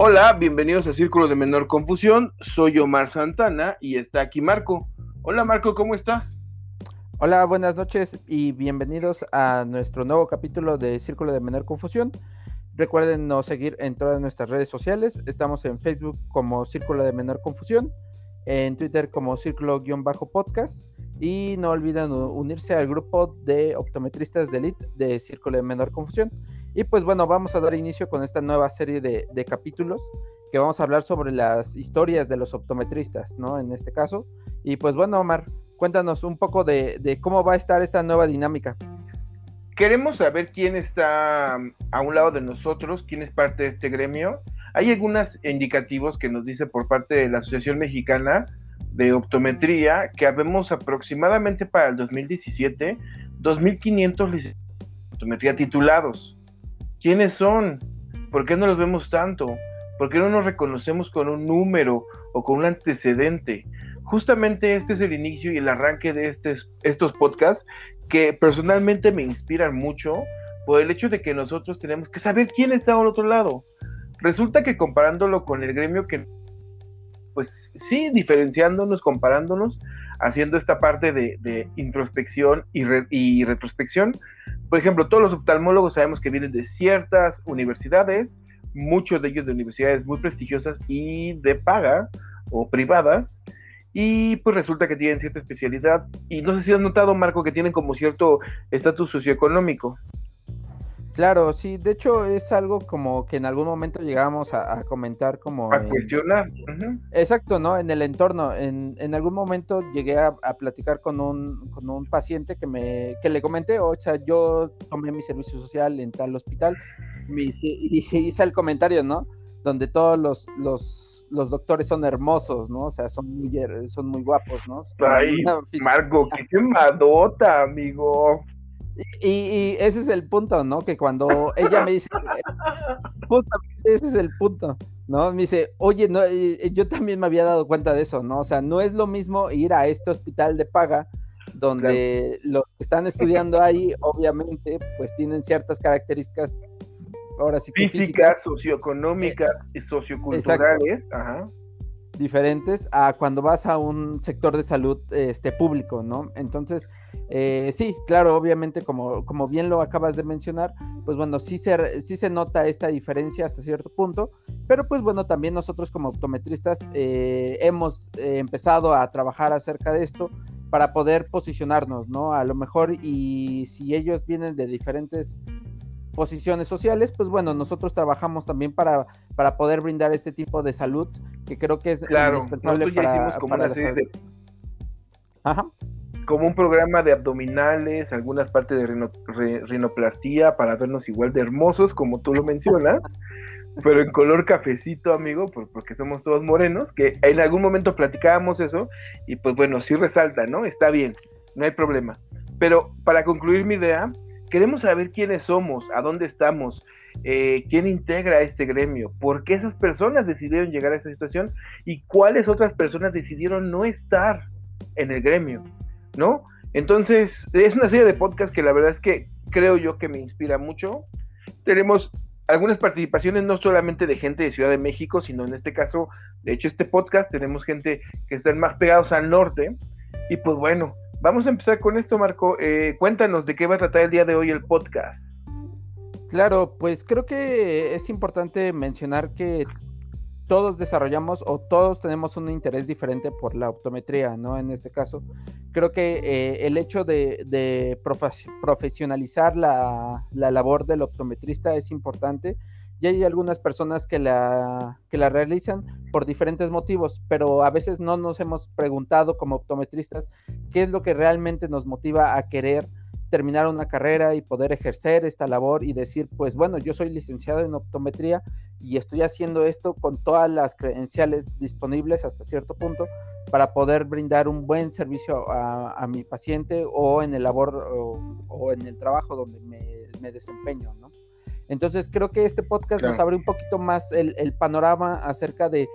Hola, bienvenidos a Círculo de Menor Confusión. Soy Omar Santana y está aquí Marco. Hola Marco, ¿cómo estás? Hola, buenas noches y bienvenidos a nuestro nuevo capítulo de Círculo de Menor Confusión. Recuerden seguir en todas nuestras redes sociales. Estamos en Facebook como Círculo de Menor Confusión, en Twitter como Círculo-podcast y no olviden unirse al grupo de optometristas de Elite de Círculo de Menor Confusión. Y pues bueno, vamos a dar inicio con esta nueva serie de, capítulos que vamos a hablar sobre las historias de los optometristas, ¿no? En este caso. Y pues bueno, Omar, cuéntanos un poco de, cómo va a estar esta nueva dinámica. Queremos saber quién está a un lado de nosotros, quién es parte de este gremio. Hay algunos indicativos que nos dice por parte de la Asociación Mexicana de Optometría que habemos aproximadamente para el 2017 2.500 licenciados de optometría titulados. ¿Quiénes son? ¿Por qué no los vemos tanto? ¿Por qué no nos reconocemos con un número o con un antecedente? Justamente este es el inicio y el arranque de estos podcasts que personalmente me inspiran mucho por el hecho de que nosotros tenemos que saber quién está al otro lado. Resulta que comparándolo con el gremio que, pues sí, diferenciándonos, comparándonos, haciendo esta parte de, introspección y, y retrospección, por ejemplo, todos los oftalmólogos sabemos que vienen de ciertas universidades, muchos de ellos de universidades muy prestigiosas y de paga o privadas, y pues resulta que tienen cierta especialidad. Y no sé si has notado, Marco, que tienen como cierto estatus socioeconómico. Claro, sí, de hecho es algo como que en algún momento llegamos a, comentar como... A cuestionar. Exacto, ¿no? En el entorno. En, en algún momento llegué a, platicar con un, con un paciente que, me, que le comenté, o sea, yo tomé mi servicio social en tal hospital y, hice el comentario, ¿no? Donde todos los, los, los doctores son hermosos, ¿no? O sea, son muy, son muy guapos, ¿no? Ay, Marco, qué quemadota, amigo. Y, ese es el punto, ¿no? Que cuando ella me dice, justamente ese es el punto, ¿no? Me dice, oye, no, yo también me había dado cuenta de eso, ¿no? O sea, no es lo mismo ir a este hospital de paga, donde los que están estudiando ahí, obviamente, pues tienen ciertas características, ahora sí que físicas, socioeconómicas y socioculturales, ajá diferentes a cuando vas a un sector de salud este, público, ¿no? Entonces, eh, sí, claro, obviamente, como, como bien lo acabas de mencionar, pues bueno, sí se, sí se nota esta diferencia hasta cierto punto, pero pues bueno, también nosotros como optometristas eh, hemos eh, empezado a trabajar acerca de esto para poder posicionarnos, ¿no? A lo mejor y si ellos vienen de diferentes posiciones sociales, pues bueno, nosotros trabajamos también para, para poder brindar este tipo de salud, que creo que es claro, indispensable para, hicimos como una serie Ajá. Como un programa de abdominales, algunas partes de rinoplastía para vernos igual de hermosos, como tú lo mencionas, pero en color cafecito, amigo, porque somos todos morenos, que en algún momento platicábamos eso, y pues bueno, sí resalta, ¿no? Está bien, no hay problema. Pero para concluir mi idea, Queremos saber quiénes somos, a dónde estamos, eh, quién integra este gremio, por qué esas personas decidieron llegar a esa situación y cuáles otras personas decidieron no estar en el gremio, ¿no? Entonces, es una serie de podcasts que la verdad es que creo yo que me inspira mucho. Tenemos algunas participaciones no solamente de gente de Ciudad de México, sino en este caso, de hecho, este podcast tenemos gente que están más pegados al norte. Y pues bueno, Vamos a empezar con esto, Marco. Eh, cuéntanos de qué va a tratar el día de hoy el podcast. Claro, pues creo que es importante mencionar que todos desarrollamos o todos tenemos un interés diferente por la optometría, ¿no? En este caso, creo que eh, el hecho de, profesionalizar la, la, labor del optometrista es importante y hay algunas personas que la, que la realizan por diferentes motivos, pero a veces no nos hemos preguntado como optometristas qué es lo que realmente nos motiva a querer terminar una carrera y poder ejercer esta labor y decir, pues bueno, yo soy licenciado en optometría y estoy haciendo esto con todas las credenciales disponibles hasta cierto punto para poder brindar un buen servicio a, mi paciente o en el labor o, en el trabajo donde me, me desempeño, ¿no? Entonces creo que este podcast nos abre un poquito más el, panorama acerca de,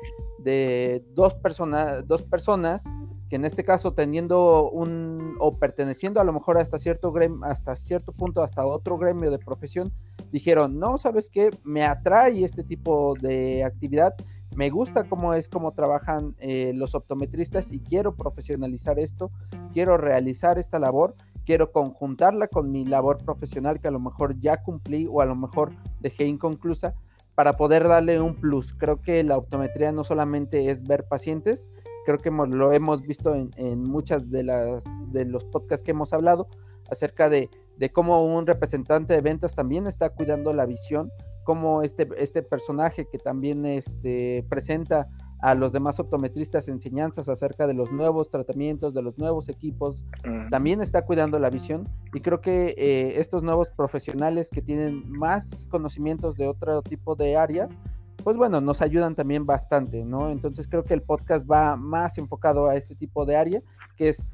dos, personas dos personas que en este caso teniendo un o perteneciendo a lo mejor hasta cierto gremio, hasta cierto punto hasta otro gremio de profesión, dijeron, no, ¿sabes qué? Me atrae este tipo de actividad, me gusta cómo es, cómo trabajan eh, los optometristas y quiero profesionalizar esto, quiero realizar esta labor, quiero conjuntarla con mi labor profesional que a lo mejor ya cumplí o a lo mejor dejé inconclusa para poder darle un plus. Creo que la optometría no solamente es ver pacientes, creo que lo hemos visto en, en muchas de las de los podcasts que hemos hablado acerca de, de cómo un representante de ventas también está cuidando la visión, cómo este, este personaje que también este, presenta a los demás optometristas enseñanzas acerca de los nuevos tratamientos, de los nuevos equipos, también está cuidando la visión y creo que eh, estos nuevos profesionales que tienen más conocimientos de otro tipo de áreas, pues bueno, nos ayudan también bastante, ¿no? Entonces creo que el podcast va más enfocado a este tipo de área, que es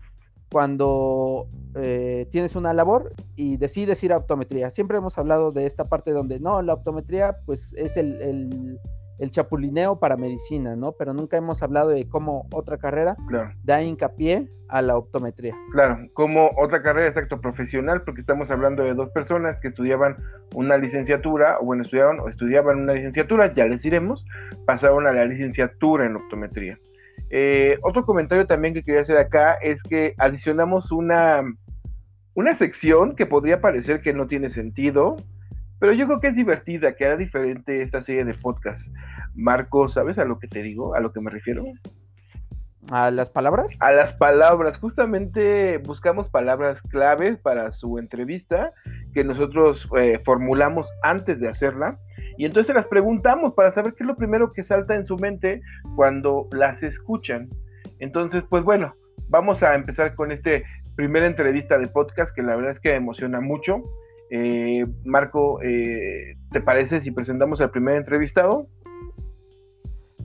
cuando eh, tienes una labor y decides ir a optometría. Siempre hemos hablado de esta parte donde no, la optometría pues es el, el, chapulineo para medicina, ¿no? Pero nunca hemos hablado de cómo otra carrera da hincapié a la optometría. Claro, como otra carrera, exacto, profesional, porque estamos hablando de dos personas que estudiaban una licenciatura, o bueno, estudiaban o estudiaban una licenciatura, ya les diremos, pasaron a la licenciatura en optometría. Eh, otro comentario también que quería hacer acá es que adicionamos una, una sección que podría parecer que no tiene sentido, pero yo creo que es divertida, que era diferente esta serie de podcasts. Marco, ¿sabes a lo que te digo? ¿A lo que me refiero? ¿A las palabras? A las palabras. Justamente buscamos palabras claves para su entrevista que nosotros eh, formulamos antes de hacerla y entonces las preguntamos para saber qué es lo primero que salta en su mente cuando las escuchan. Entonces, pues bueno, vamos a empezar con este primera entrevista de podcast que la verdad es que me emociona mucho. Eh, Marco, eh, ¿te parece si presentamos al primer entrevistado?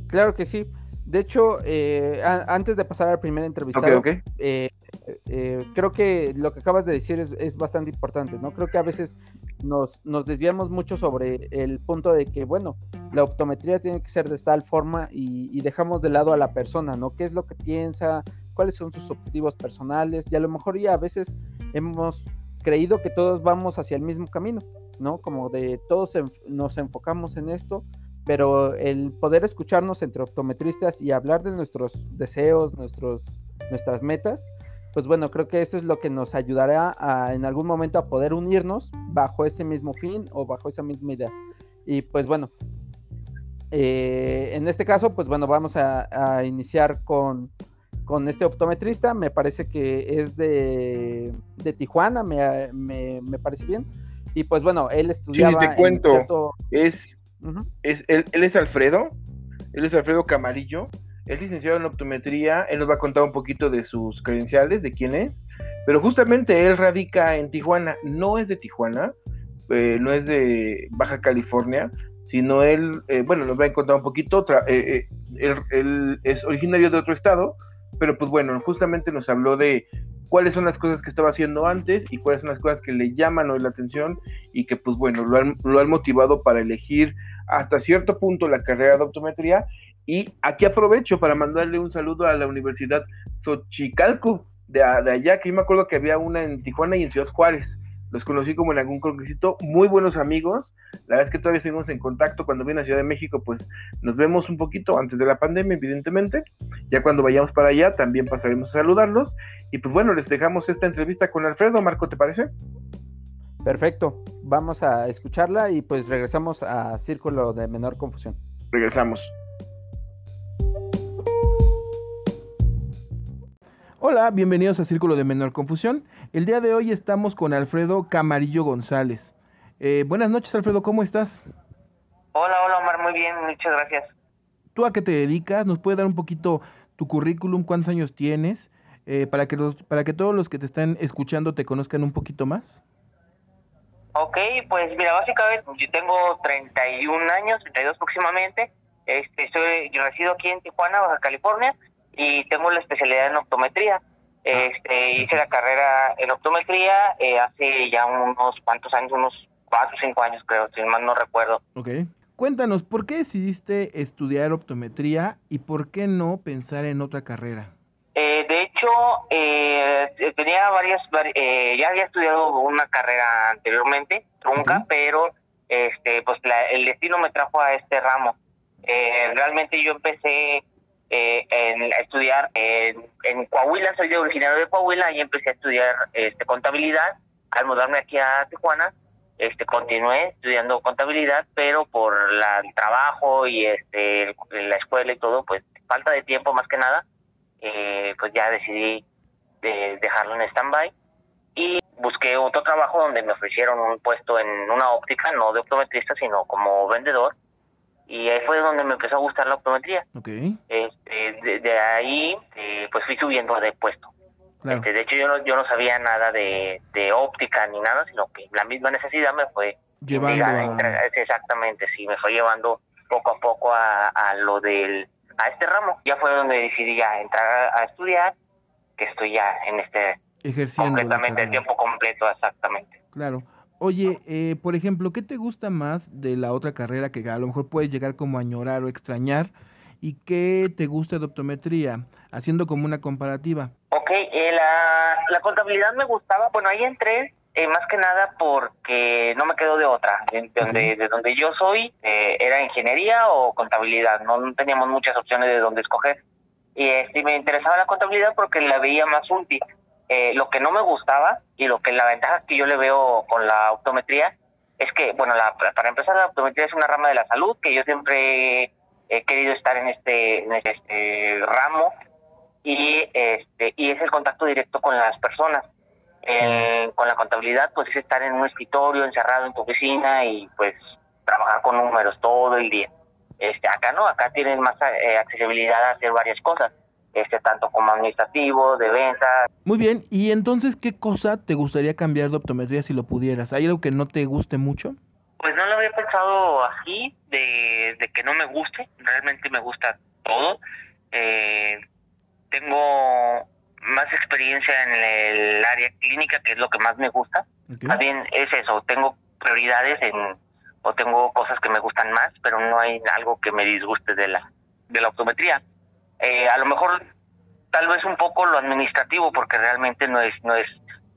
Claro que sí. De hecho, eh, antes de pasar al primer entrevistado, eh, creo que lo que acabas de decir es, bastante importante, ¿no? Creo que a veces nos, nos, desviamos mucho sobre el punto de que, bueno, la optometría tiene que ser de tal forma y, dejamos de lado a la persona, ¿no? ¿Qué es lo que piensa? ¿Cuáles son sus objetivos personales? Y a lo mejor ya a veces hemos creído que todos vamos hacia el mismo camino, ¿no? Como de todos nos enfocamos en esto, pero el poder escucharnos entre optometristas y hablar de nuestros deseos, nuestros, nuestras metas, pues bueno, creo que eso es lo que nos ayudará a, en algún momento a poder unirnos bajo ese mismo fin o bajo esa misma idea. Y pues bueno, eh, en este caso, pues bueno, vamos a, iniciar con, con, este optometrista. Me parece que es de, de Tijuana, me, me, me, parece bien. Y pues bueno, él estudiaba. Sí, te cuento. Es, es él, él es Alfredo. Él es Alfredo Camarillo es licenciado en optometría, él nos va a contar un poquito de sus credenciales, de quién es, pero justamente él radica en Tijuana, no es de Tijuana, eh, no es de Baja California, sino él, eh, bueno, nos va a contar un poquito, eh, él, es originario de otro estado, pero pues bueno, justamente nos habló de cuáles son las cosas que estaba haciendo antes y cuáles son las cosas que le llaman hoy la atención y que pues bueno, lo han, lo han motivado para elegir hasta cierto punto la carrera de optometría y aquí aprovecho para mandarle un saludo a la Universidad Xochicalco de, de allá, que yo me acuerdo que había una en Tijuana y en Ciudad Juárez. Los conocí como en algún congresito, muy buenos amigos. La verdad es que todavía seguimos en contacto. Cuando viene a Ciudad de México, pues nos vemos un poquito antes de la pandemia, evidentemente. Ya cuando vayamos para allá, también pasaremos a saludarlos. Y pues bueno, les dejamos esta entrevista con Alfredo. Marco, ¿te parece? Perfecto. Vamos a escucharla y pues regresamos a Círculo de Menor Confusión. Regresamos. Hola, bienvenidos a Círculo de Menor Confusión. El día de hoy estamos con Alfredo Camarillo González. Eh, buenas noches, Alfredo, ¿cómo estás? Hola, hola, Omar, muy bien, muchas gracias. ¿Tú a qué te dedicas? ¿Nos puedes dar un poquito tu currículum? ¿Cuántos años tienes? Eh, para, que los, para que todos los que te están escuchando te conozcan un poquito más. Ok, pues mira, básicamente yo tengo 31 años, 32 próximamente. Este, soy, yo resido aquí en Tijuana, Baja California y tengo la especialidad en optometría. Este, hice la carrera en optometría eh, hace ya unos cuantos años, unos cuatro o cinco años creo, si mal no recuerdo. Ok. Cuéntanos, ¿por qué decidiste estudiar optometría y por qué no pensar en otra carrera? Eh, de hecho, eh, tenía varias, ya había estudiado una carrera anteriormente, trunca, pero este, pues el destino me trajo a este ramo. Eh, realmente yo empecé eh, en, estudiar en, Coahuila, soy de originario de Coahuila y empecé a estudiar este, contabilidad. Al mudarme aquí a Tijuana, este, continué estudiando contabilidad, pero por la, el trabajo y este, la escuela y todo, pues falta de tiempo más que nada, eh, pues ya decidí de dejarlo en stand-by y busqué otro trabajo donde me ofrecieron un puesto en una óptica, no de optometrista, sino como vendedor. Y ahí fue donde me empezó a gustar la optometría. Okay. Este, de, ahí, eh, pues fui subiendo de puesto. Este, de hecho, yo no, yo no sabía nada de, de óptica ni nada, sino que la misma necesidad me fue llevando exactamente, sí, me fue llevando poco a poco a, a lo del a este ramo. Ya fue donde decidí ya entrar a estudiar, que estoy ya en este ejerciendo completamente el tiempo completo, exactamente. Claro. Oye, eh, por ejemplo, ¿qué te gusta más de la otra carrera que a lo mejor puedes llegar como a añorar o extrañar? ¿Y qué te gusta de optometría? Haciendo como una comparativa. Ok, eh, la, la contabilidad me gustaba. Bueno, ahí entré eh, más que nada porque no me quedo de otra. De, donde, de donde yo soy eh, era ingeniería o contabilidad. No, teníamos muchas opciones de dónde escoger. Y este, me interesaba la contabilidad porque la veía más útil. Eh, lo que no me gustaba y lo que la ventaja que yo le veo con la optometría es que, bueno, la, para empezar, la optometría es una rama de la salud que yo siempre he querido estar en este, en este ramo y este y es el contacto directo con las personas. Eh, con la contabilidad, pues es estar en un escritorio, encerrado en tu oficina y pues trabajar con números todo el día. Este, acá no, acá tienes más eh, accesibilidad a hacer varias cosas, este, tanto como administrativo, de venta. Muy bien, y entonces, ¿qué cosa te gustaría cambiar de optometría si lo pudieras? ¿Hay algo que no te guste mucho? Pues no lo había pensado así, de, de que no me guste, realmente me gusta todo. Eh, tengo más experiencia en el área clínica, que es lo que más me gusta. Más bien es eso, tengo prioridades en o tengo cosas que me gustan más, pero no hay algo que me disguste de la de la optometría. Eh, a lo mejor tal vez un poco lo administrativo porque realmente no es no es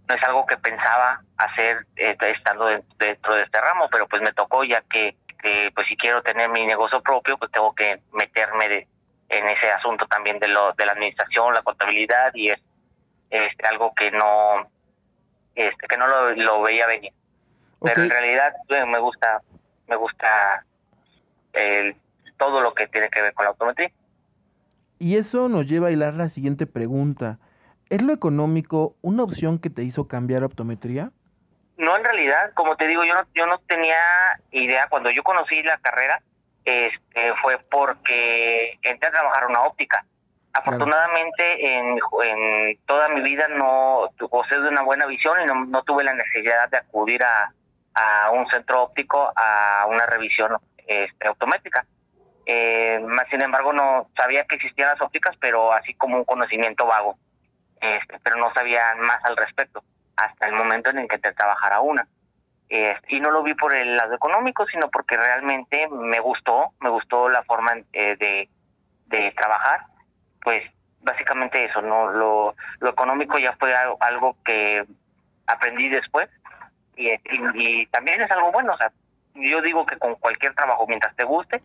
no es algo que pensaba hacer eh, estando dentro de este ramo, pero pues me tocó ya que, que pues si quiero tener mi negocio propio, pues tengo que meterme de, en ese asunto también de lo de la administración, la contabilidad y es algo que no este, que no lo, veía venir. Pero en realidad eh, me gusta me gusta el, todo lo que tiene que ver con la autometría. Y eso nos lleva a hilar la siguiente pregunta. ¿Es lo económico una opción que te hizo cambiar optometría? No, en realidad, como te digo, yo no, yo no tenía idea. Cuando yo conocí la carrera, este, fue porque entré a trabajar una óptica. Afortunadamente en, en, toda mi vida no gocé de una buena visión y no, tuve la necesidad de acudir a, a, un centro óptico a una revisión este, automática. Eh, más sin embargo no sabía que existían las ópticas, pero así como un conocimiento vago. Este, pero no sabía más al respecto hasta el momento en el que entré a trabajar a una. Eh, y no lo vi por el lado económico, sino porque realmente me gustó, me gustó la forma eh, de, de trabajar, pues básicamente eso, no lo, lo económico ya fue algo, que aprendí después y, y, también es algo bueno, o sea, yo digo que con cualquier trabajo, mientras te guste,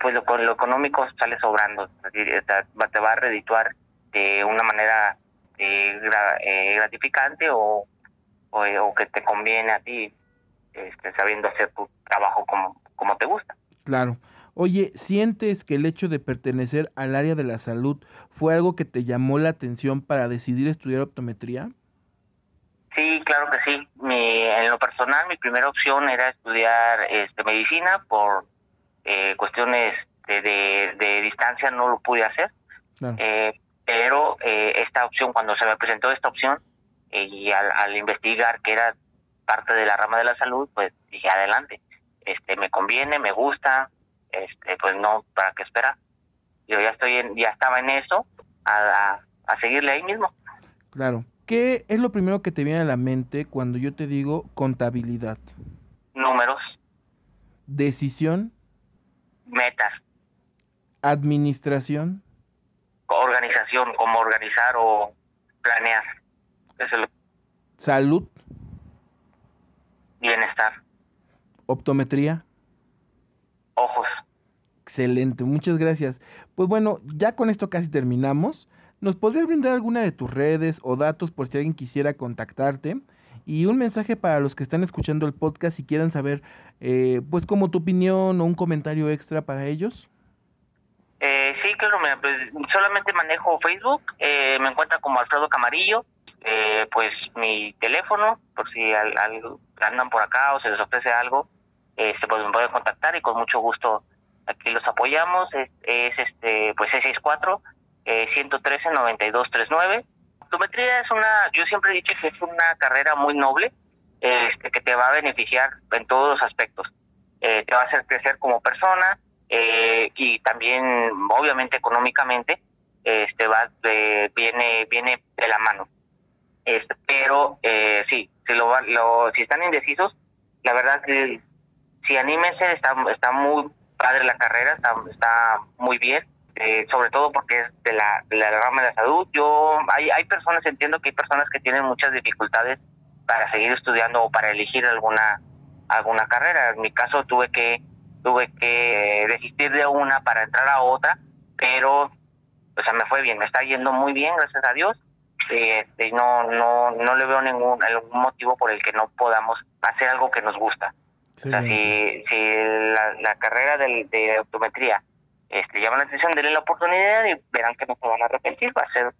pues lo, lo económico sale sobrando, te va a redituar de una manera eh, gratificante o, o, o que te conviene a ti este, sabiendo hacer tu trabajo como, como te gusta. Claro. Oye, ¿sientes que el hecho de pertenecer al área de la salud fue algo que te llamó la atención para decidir estudiar optometría? Sí, claro que sí. Mi, en lo personal, mi primera opción era estudiar este, medicina por eh, cuestiones de, de, distancia, no lo pude hacer. Eh, pero eh, esta opción, cuando se me presentó esta opción, y al, al investigar que era parte de la rama de la salud, pues dije adelante, este me conviene, me gusta, este pues no, ¿para qué esperar? Yo ya estoy en, ya estaba en eso, a, a, seguirle ahí mismo. Claro. ¿Qué es lo primero que te viene a la mente cuando yo te digo contabilidad? Números. Decisión. Metas. Administración. Organización, cómo organizar o planear. Eso es lo... Salud bienestar. Optometría. Ojos. Excelente, muchas gracias. Pues bueno, ya con esto casi terminamos. ¿Nos podrías brindar alguna de tus redes o datos por si alguien quisiera contactarte? Y un mensaje para los que están escuchando el podcast y quieran saber, eh, pues, como tu opinión o un comentario extra para ellos. Eh, sí, claro, pues, solamente manejo Facebook, eh, me encuentra como Alfredo Camarillo, eh, pues mi teléfono, por si al, andan por acá o se les ofrece algo, este, pues me pueden contactar y con mucho gusto aquí los apoyamos, es, este, pues C64 eh, 113 9239. Optometría es una, yo siempre he dicho que es una carrera muy noble, este, que te va a beneficiar en todos los aspectos. Eh, te va a hacer crecer como persona eh, y también, obviamente, económicamente, este va viene viene de la mano. Este, pero eh, sí, si lo, lo si están indecisos, la verdad que si anímense, está está muy padre la carrera, está muy bien. Eh, sobre todo porque es de la, de la rama de la salud. Yo, hay, hay personas, entiendo que hay personas que tienen muchas dificultades para seguir estudiando o para elegir alguna, alguna carrera. En mi caso tuve que, tuve que desistir de una para entrar a otra, pero, o sea, me fue bien, me está yendo muy bien, gracias a Dios. Este, no, no, no le veo ningún, algún motivo por el que no podamos hacer algo que nos gusta. O sea, si, si la, la carrera de, de optometría este, llama la atención, denle la oportunidad y verán que no se van a arrepentir. Va a ser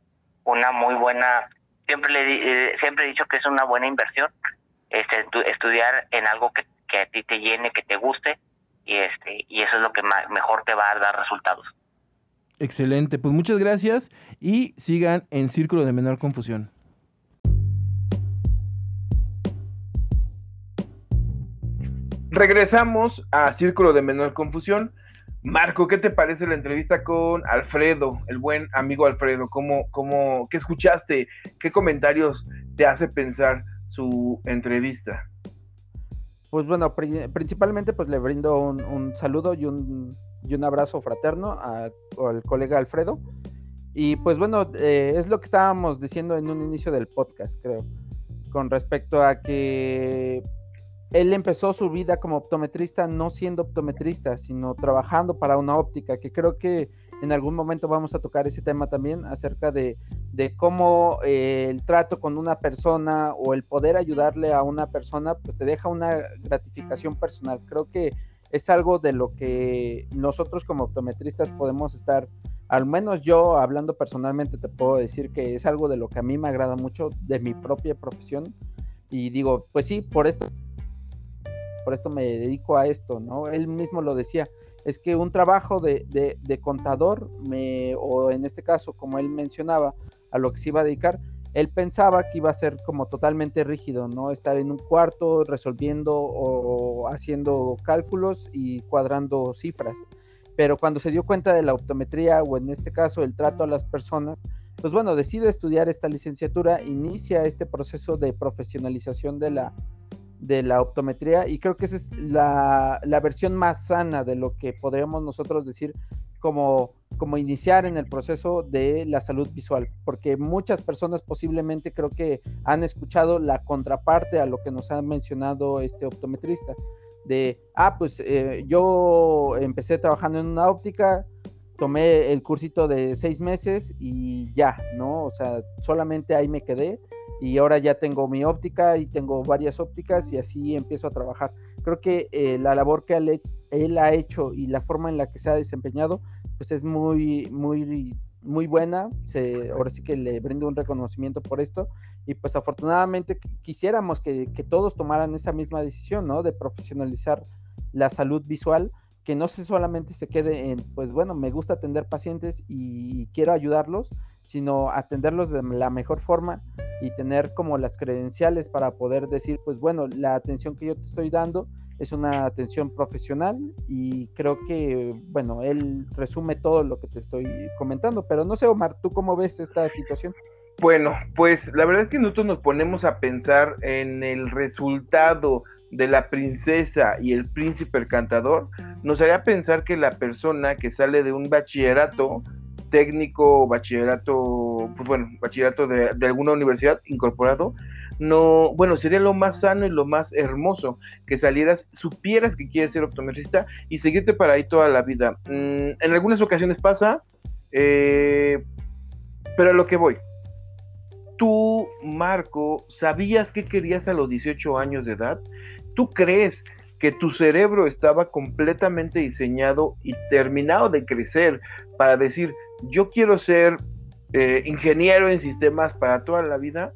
una muy buena, siempre le eh, siempre he dicho que es una buena inversión este, estudiar en algo que, a ti te llene, que te guste y este y eso es lo que mejor te va a dar resultados. Excelente, pues muchas gracias y sigan en Círculo de Menor Confusión. Regresamos a Círculo de Menor Confusión. Marco, ¿qué te parece la entrevista con Alfredo, el buen amigo Alfredo? ¿Cómo, cómo, ¿Qué escuchaste? ¿Qué comentarios te hace pensar su entrevista? Pues bueno, principalmente pues le brindo un, saludo y un, y un, abrazo fraterno al colega Alfredo. Y pues bueno, eh, es lo que estábamos diciendo en un inicio del podcast, creo, con respecto a que él empezó su vida como optometrista no siendo optometrista, sino trabajando para una óptica, que creo que en algún momento vamos a tocar ese tema también acerca de, cómo eh, el trato con una persona o el poder ayudarle a una persona, pues te deja una gratificación personal. Creo que es algo de lo que nosotros como optometristas podemos estar, al menos yo hablando personalmente te puedo decir que es algo de lo que a mí me agrada mucho de mi propia profesión. Y digo, pues sí, por esto por esto me dedico a esto, ¿no? Él mismo lo decía, es que un trabajo de, de, contador, o en este caso, como él mencionaba, a lo que se iba a dedicar, él pensaba que iba a ser como totalmente rígido, ¿no? Estar en un cuarto resolviendo o haciendo cálculos y cuadrando cifras. Pero cuando se dio cuenta de la optometría o en este caso el trato a las personas, pues bueno, decide estudiar esta licenciatura, inicia este proceso de profesionalización de la, de la optometría y creo que esa es la, versión más sana de lo que podríamos nosotros decir como, como iniciar en el proceso de la salud visual, porque muchas personas posiblemente creo que han escuchado la contraparte a lo que nos ha mencionado este optometrista, de, ah, pues eh, yo empecé trabajando en una óptica, tomé el cursito de seis meses y ya, ¿no? O sea, solamente ahí me quedé y ahora ya tengo mi óptica y tengo varias ópticas y así empiezo a trabajar. Creo que eh, la labor que él, ha hecho y la forma en la que se ha desempeñado, pues es muy, muy, muy buena. Ahora sí que le brindo un reconocimiento por esto y pues afortunadamente quisiéramos que, que todos tomaran esa misma decisión, ¿no? De profesionalizar la salud visual que no se solamente se quede en, pues bueno, me gusta atender pacientes y quiero ayudarlos, sino atenderlos de la mejor forma y tener como las credenciales para poder decir, pues bueno, la atención que yo te estoy dando es una atención profesional y creo que, bueno, él resume todo lo que te estoy comentando, pero no sé, Omar, ¿tú cómo ves esta situación? Bueno, pues la verdad es que nosotros nos ponemos a pensar en el resultado de la princesa y el príncipe cantador, nos haría pensar que la persona que sale de un bachillerato técnico, bachillerato, pues bueno, bachillerato de, alguna universidad incorporado, no, bueno, sería lo más sano y lo más hermoso que salieras, supieras que quieres ser optometrista y seguirte para ahí toda la vida. Mm, en algunas ocasiones pasa, eh, pero a lo que voy. Tú, Marco, ¿sabías qué querías a los 18 años de edad? ¿Tú crees que tu cerebro estaba completamente diseñado y terminado de crecer para decir, yo quiero ser eh, ingeniero en sistemas para toda la vida?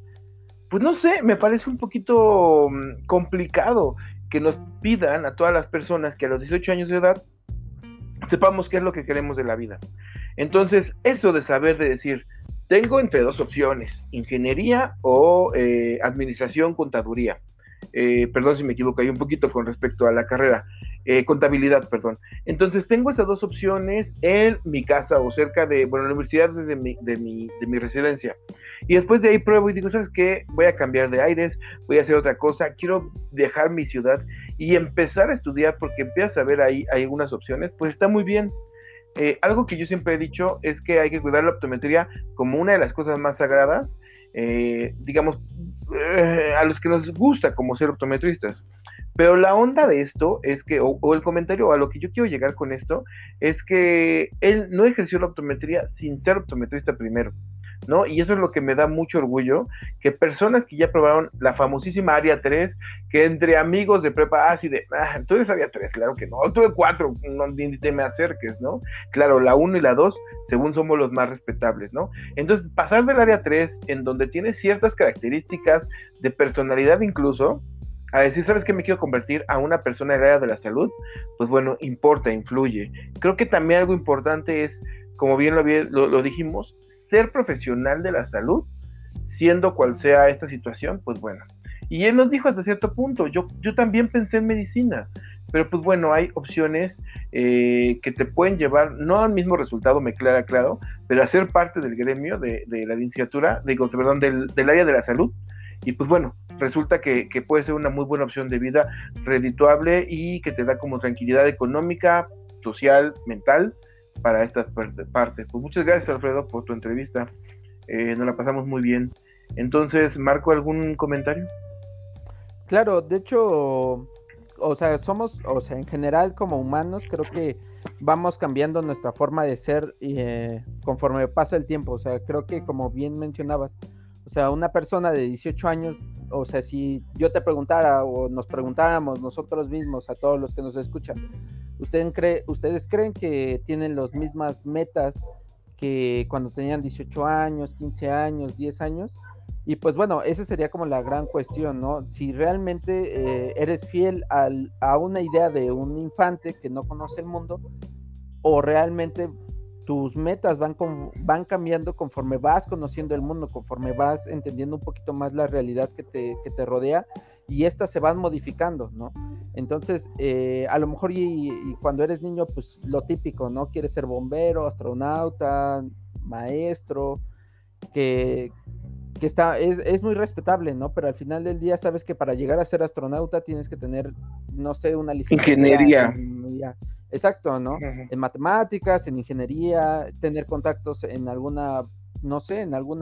Pues no sé, me parece un poquito mm, complicado que nos pidan a todas las personas que a los 18 años de edad sepamos qué es lo que queremos de la vida. Entonces, eso de saber de decir, tengo entre dos opciones, ingeniería o eh, administración, contaduría. Eh, perdón si me equivoco ahí un poquito con respecto a la carrera, eh, contabilidad, perdón. Entonces tengo esas dos opciones en mi casa o cerca de, bueno, la universidad de mi, de mi, de mi residencia. Y después de ahí pruebo y digo, ¿sabes qué? Voy a cambiar de aires, voy a hacer otra cosa, quiero dejar mi ciudad y empezar a estudiar porque empiezas a ver ahí hay algunas opciones, pues está muy bien. Eh, algo que yo siempre he dicho es que hay que cuidar la optometría como una de las cosas más sagradas, eh, digamos, eh, a los que nos gusta como ser optometristas. Pero la onda de esto es que, o, el comentario a lo que yo quiero llegar con esto, es que él no ejerció la optometría sin ser optometrista primero. ¿no? Y eso es lo que me da mucho orgullo, que personas que ya probaron la famosísima área 3, que entre amigos de prepa, así de, ah, tú eres área 3, claro que no, tuve 4, no, te me acerques, ¿no? Claro, la 1 y la 2, según somos los más respetables, ¿no? Entonces, pasar del área 3, en donde tiene ciertas características de personalidad incluso, a decir, ¿sabes qué me quiero convertir a una persona del área de la salud? Pues bueno, importa, influye. Creo que también algo importante es, como bien lo, dijimos, ser profesional de la salud, siendo cual sea esta situación, pues bueno. Y él nos dijo hasta cierto punto, yo, también pensé en medicina, pero pues bueno, hay opciones eh, que te pueden llevar, no al mismo resultado, me clara claro, pero a ser parte del gremio de, la licenciatura, digo, perdón, del, área de la salud. Y pues bueno, resulta que, puede ser una muy buena opción de vida redituable y que te da como tranquilidad económica, social, mental, para estas partes. Pues muchas gracias, Alfredo, por tu entrevista. Eh, nos la pasamos muy bien. Entonces, Marco, ¿algún comentario? Claro, de hecho, o sea, somos, o sea, en general como humanos, creo que vamos cambiando nuestra forma de ser eh, conforme pasa el tiempo. O sea, creo que como bien mencionabas, o sea, una persona de 18 años, o sea, si yo te preguntara o nos preguntáramos nosotros mismos a todos los que nos escuchan, ¿ustedes, ¿ustedes creen que tienen las mismas metas que cuando tenían 18 años, 15 años, 10 años? Y pues bueno, esa sería como la gran cuestión, ¿no? Si realmente eh, eres fiel a una idea de un infante que no conoce el mundo, o realmente tus metas van, con, van cambiando conforme vas conociendo el mundo, conforme vas entendiendo un poquito más la realidad que te, que te rodea y estas se van modificando, ¿no? Entonces, eh, a lo mejor y, y, cuando eres niño, pues lo típico, ¿no? Quieres ser bombero, astronauta, maestro, que, que está, es, es, muy respetable, ¿no? Pero al final del día sabes que para llegar a ser astronauta tienes que tener, no sé, una licencia. Ingeniería. Exacto, ¿no? Uh -huh. En matemáticas, en ingeniería, tener contactos en alguna, no sé, en algún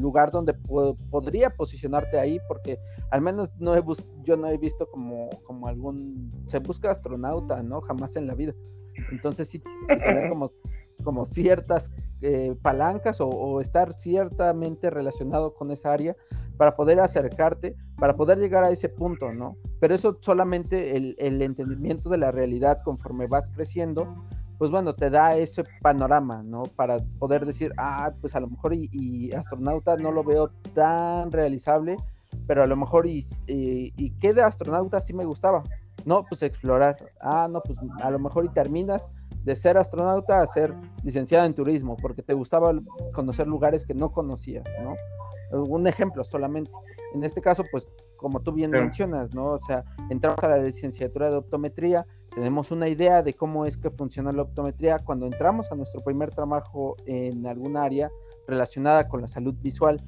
lugar donde po podría posicionarte ahí, porque al menos no he yo no he visto como, como algún, se busca astronauta, ¿no? Jamás en la vida. Entonces sí, tener como, como ciertas eh, palancas o, estar ciertamente relacionado con esa área para poder acercarte, para poder llegar a ese punto, ¿no? Pero eso solamente el, entendimiento de la realidad conforme vas creciendo, pues bueno, te da ese panorama, ¿no? Para poder decir, ah, pues a lo mejor y, y astronauta no lo veo tan realizable, pero a lo mejor y, y, y qué de astronauta sí me gustaba, no, pues explorar, ah, no, pues a lo mejor y terminas de ser astronauta a ser licenciada en turismo, porque te gustaba conocer lugares que no conocías, ¿no? Un ejemplo solamente. En este caso, pues, como tú bien sí. mencionas, ¿no? O sea, entramos a la licenciatura de optometría, tenemos una idea de cómo es que funciona la optometría. Cuando entramos a nuestro primer trabajo en algún área relacionada con la salud visual,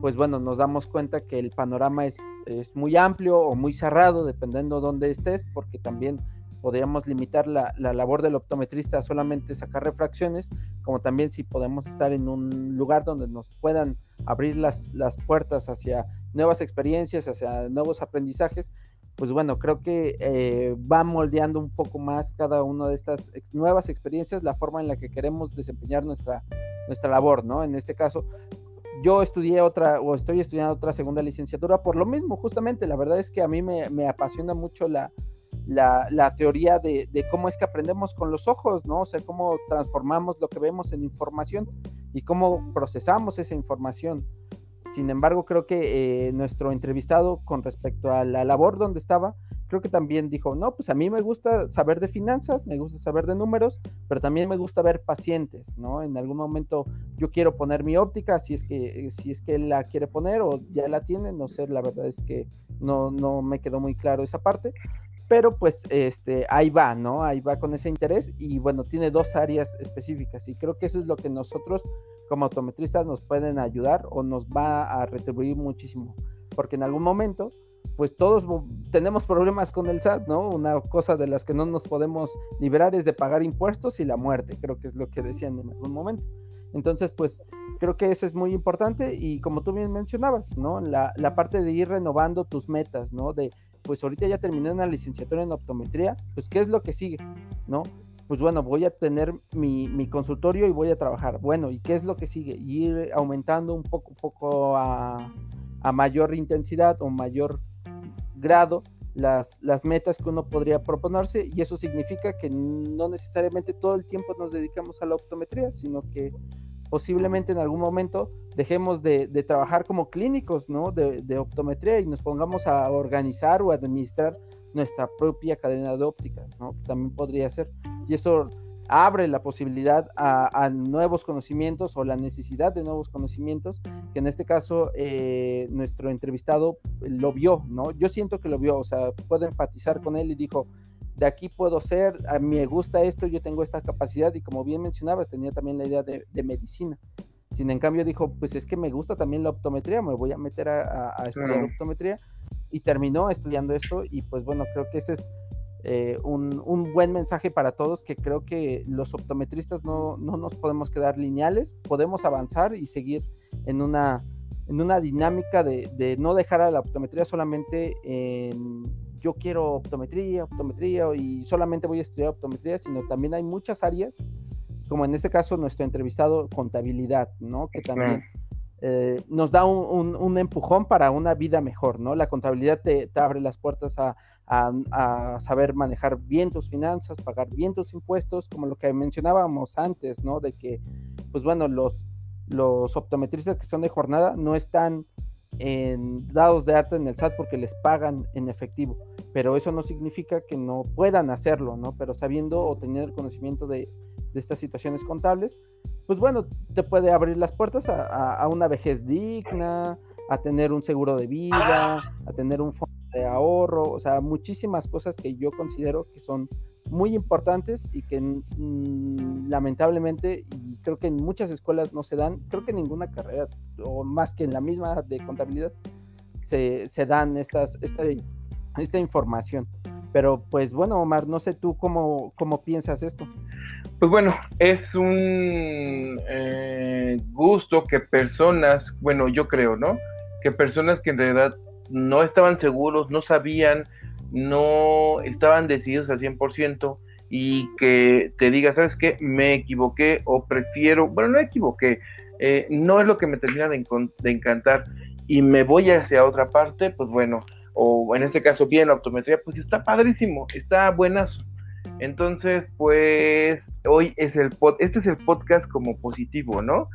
pues bueno, nos damos cuenta que el panorama es, es muy amplio o muy cerrado, dependiendo de dónde estés, porque también podríamos limitar la, la, labor del optometrista a solamente sacar refracciones, como también si podemos estar en un lugar donde nos puedan abrir las, las puertas hacia nuevas experiencias, hacia nuevos aprendizajes, pues bueno, creo que eh, va moldeando un poco más cada una de estas nuevas experiencias, la forma en la que queremos desempeñar nuestra, nuestra labor, ¿no? En este caso, yo estudié otra, o estoy estudiando otra segunda licenciatura por lo mismo, justamente, la verdad es que a mí me, me apasiona mucho la, la, teoría de, cómo es que aprendemos con los ojos, ¿no? O sea, cómo transformamos lo que vemos en información y cómo procesamos esa información. Sin embargo, creo que eh, nuestro entrevistado con respecto a la labor donde estaba, creo que también dijo, no, pues a mí me gusta saber de finanzas, me gusta saber de números, pero también me gusta ver pacientes, ¿no? En algún momento yo quiero poner mi óptica, si es que, si es que la quiere poner o ya la tiene, no sé, la verdad es que no, no me quedó muy claro esa parte, pero pues este, ahí va, ¿no? Ahí va con ese interés y bueno, tiene dos áreas específicas y creo que eso es lo que nosotros como optometristas nos pueden ayudar o nos va a retribuir muchísimo, porque en algún momento pues todos tenemos problemas con el SAT, ¿no? Una cosa de las que no nos podemos liberar es de pagar impuestos y la muerte, creo que es lo que decían en algún momento. Entonces, pues creo que eso es muy importante y como tú bien mencionabas, ¿no? La, la parte de ir renovando tus metas, ¿no? De, pues ahorita ya terminé una licenciatura en optometría, pues ¿qué es lo que sigue? ¿No? pues bueno, voy a tener mi, consultorio y voy a trabajar. Bueno, ¿y qué es lo que sigue? Ir aumentando un poco, poco a, mayor intensidad o mayor grado las, las metas que uno podría proponerse y eso significa que no necesariamente todo el tiempo nos dedicamos a la optometría, sino que posiblemente en algún momento dejemos de, trabajar como clínicos ¿no? de, optometría y nos pongamos a organizar o administrar nuestra propia cadena de ópticas, ¿no? también podría ser y eso abre la posibilidad a, nuevos conocimientos o la necesidad de nuevos conocimientos, que en este caso eh, nuestro entrevistado lo vio, ¿no? Yo siento que lo vio, o sea, puedo empatizar con él y dijo, de aquí puedo ser, a mí me gusta esto, yo tengo esta capacidad y como bien mencionabas, tenía también la idea de, medicina. Sin en cambio dijo, pues es que me gusta también la optometría, me voy a meter a, estudiar optometría y terminó estudiando esto y pues bueno, creo que ese es eh, un, buen mensaje para todos que creo que los optometristas no, nos podemos quedar lineales, podemos avanzar y seguir en una, en una dinámica de, no dejar a la optometría solamente en yo quiero optometría, optometría y solamente voy a estudiar optometría, sino también hay muchas áreas, como en este caso nuestro entrevistado, contabilidad, ¿no? Que también... Eh, nos da un, empujón para una vida mejor, ¿no? La contabilidad te, abre las puertas a, saber manejar bien tus finanzas, pagar bien tus impuestos, como lo que mencionábamos antes, ¿no? De que, pues bueno, los, los optometristas que son de jornada no están en, dados de arte en el SAT porque les pagan en efectivo, pero eso no significa que no puedan hacerlo, ¿no? Pero sabiendo o teniendo el conocimiento de, estas situaciones contables, pues bueno, te puede abrir las puertas a, una vejez digna, a tener un seguro de vida, a tener un fondo de ahorro, o sea, muchísimas cosas que yo considero que son muy importantes y que mm, lamentablemente, y creo que en muchas escuelas no se dan, creo que en ninguna carrera, o más que en la misma de contabilidad, se, dan estas, esta, esta información. Pero pues bueno, Omar, no sé tú cómo, cómo piensas esto. Pues bueno, es un eh, gusto que personas, bueno, yo creo, ¿no? Que personas que en realidad no estaban seguros, no sabían, no estaban decididos al 100% y que te diga, ¿sabes qué? Me equivoqué o prefiero, bueno, no equivoqué, eh, no es lo que me termina de, encantar y me voy hacia otra parte, pues bueno, o en este caso bien la optometría, pues está padrísimo, está buenazo. Entonces, pues hoy es el pod, este es el podcast como positivo, ¿no?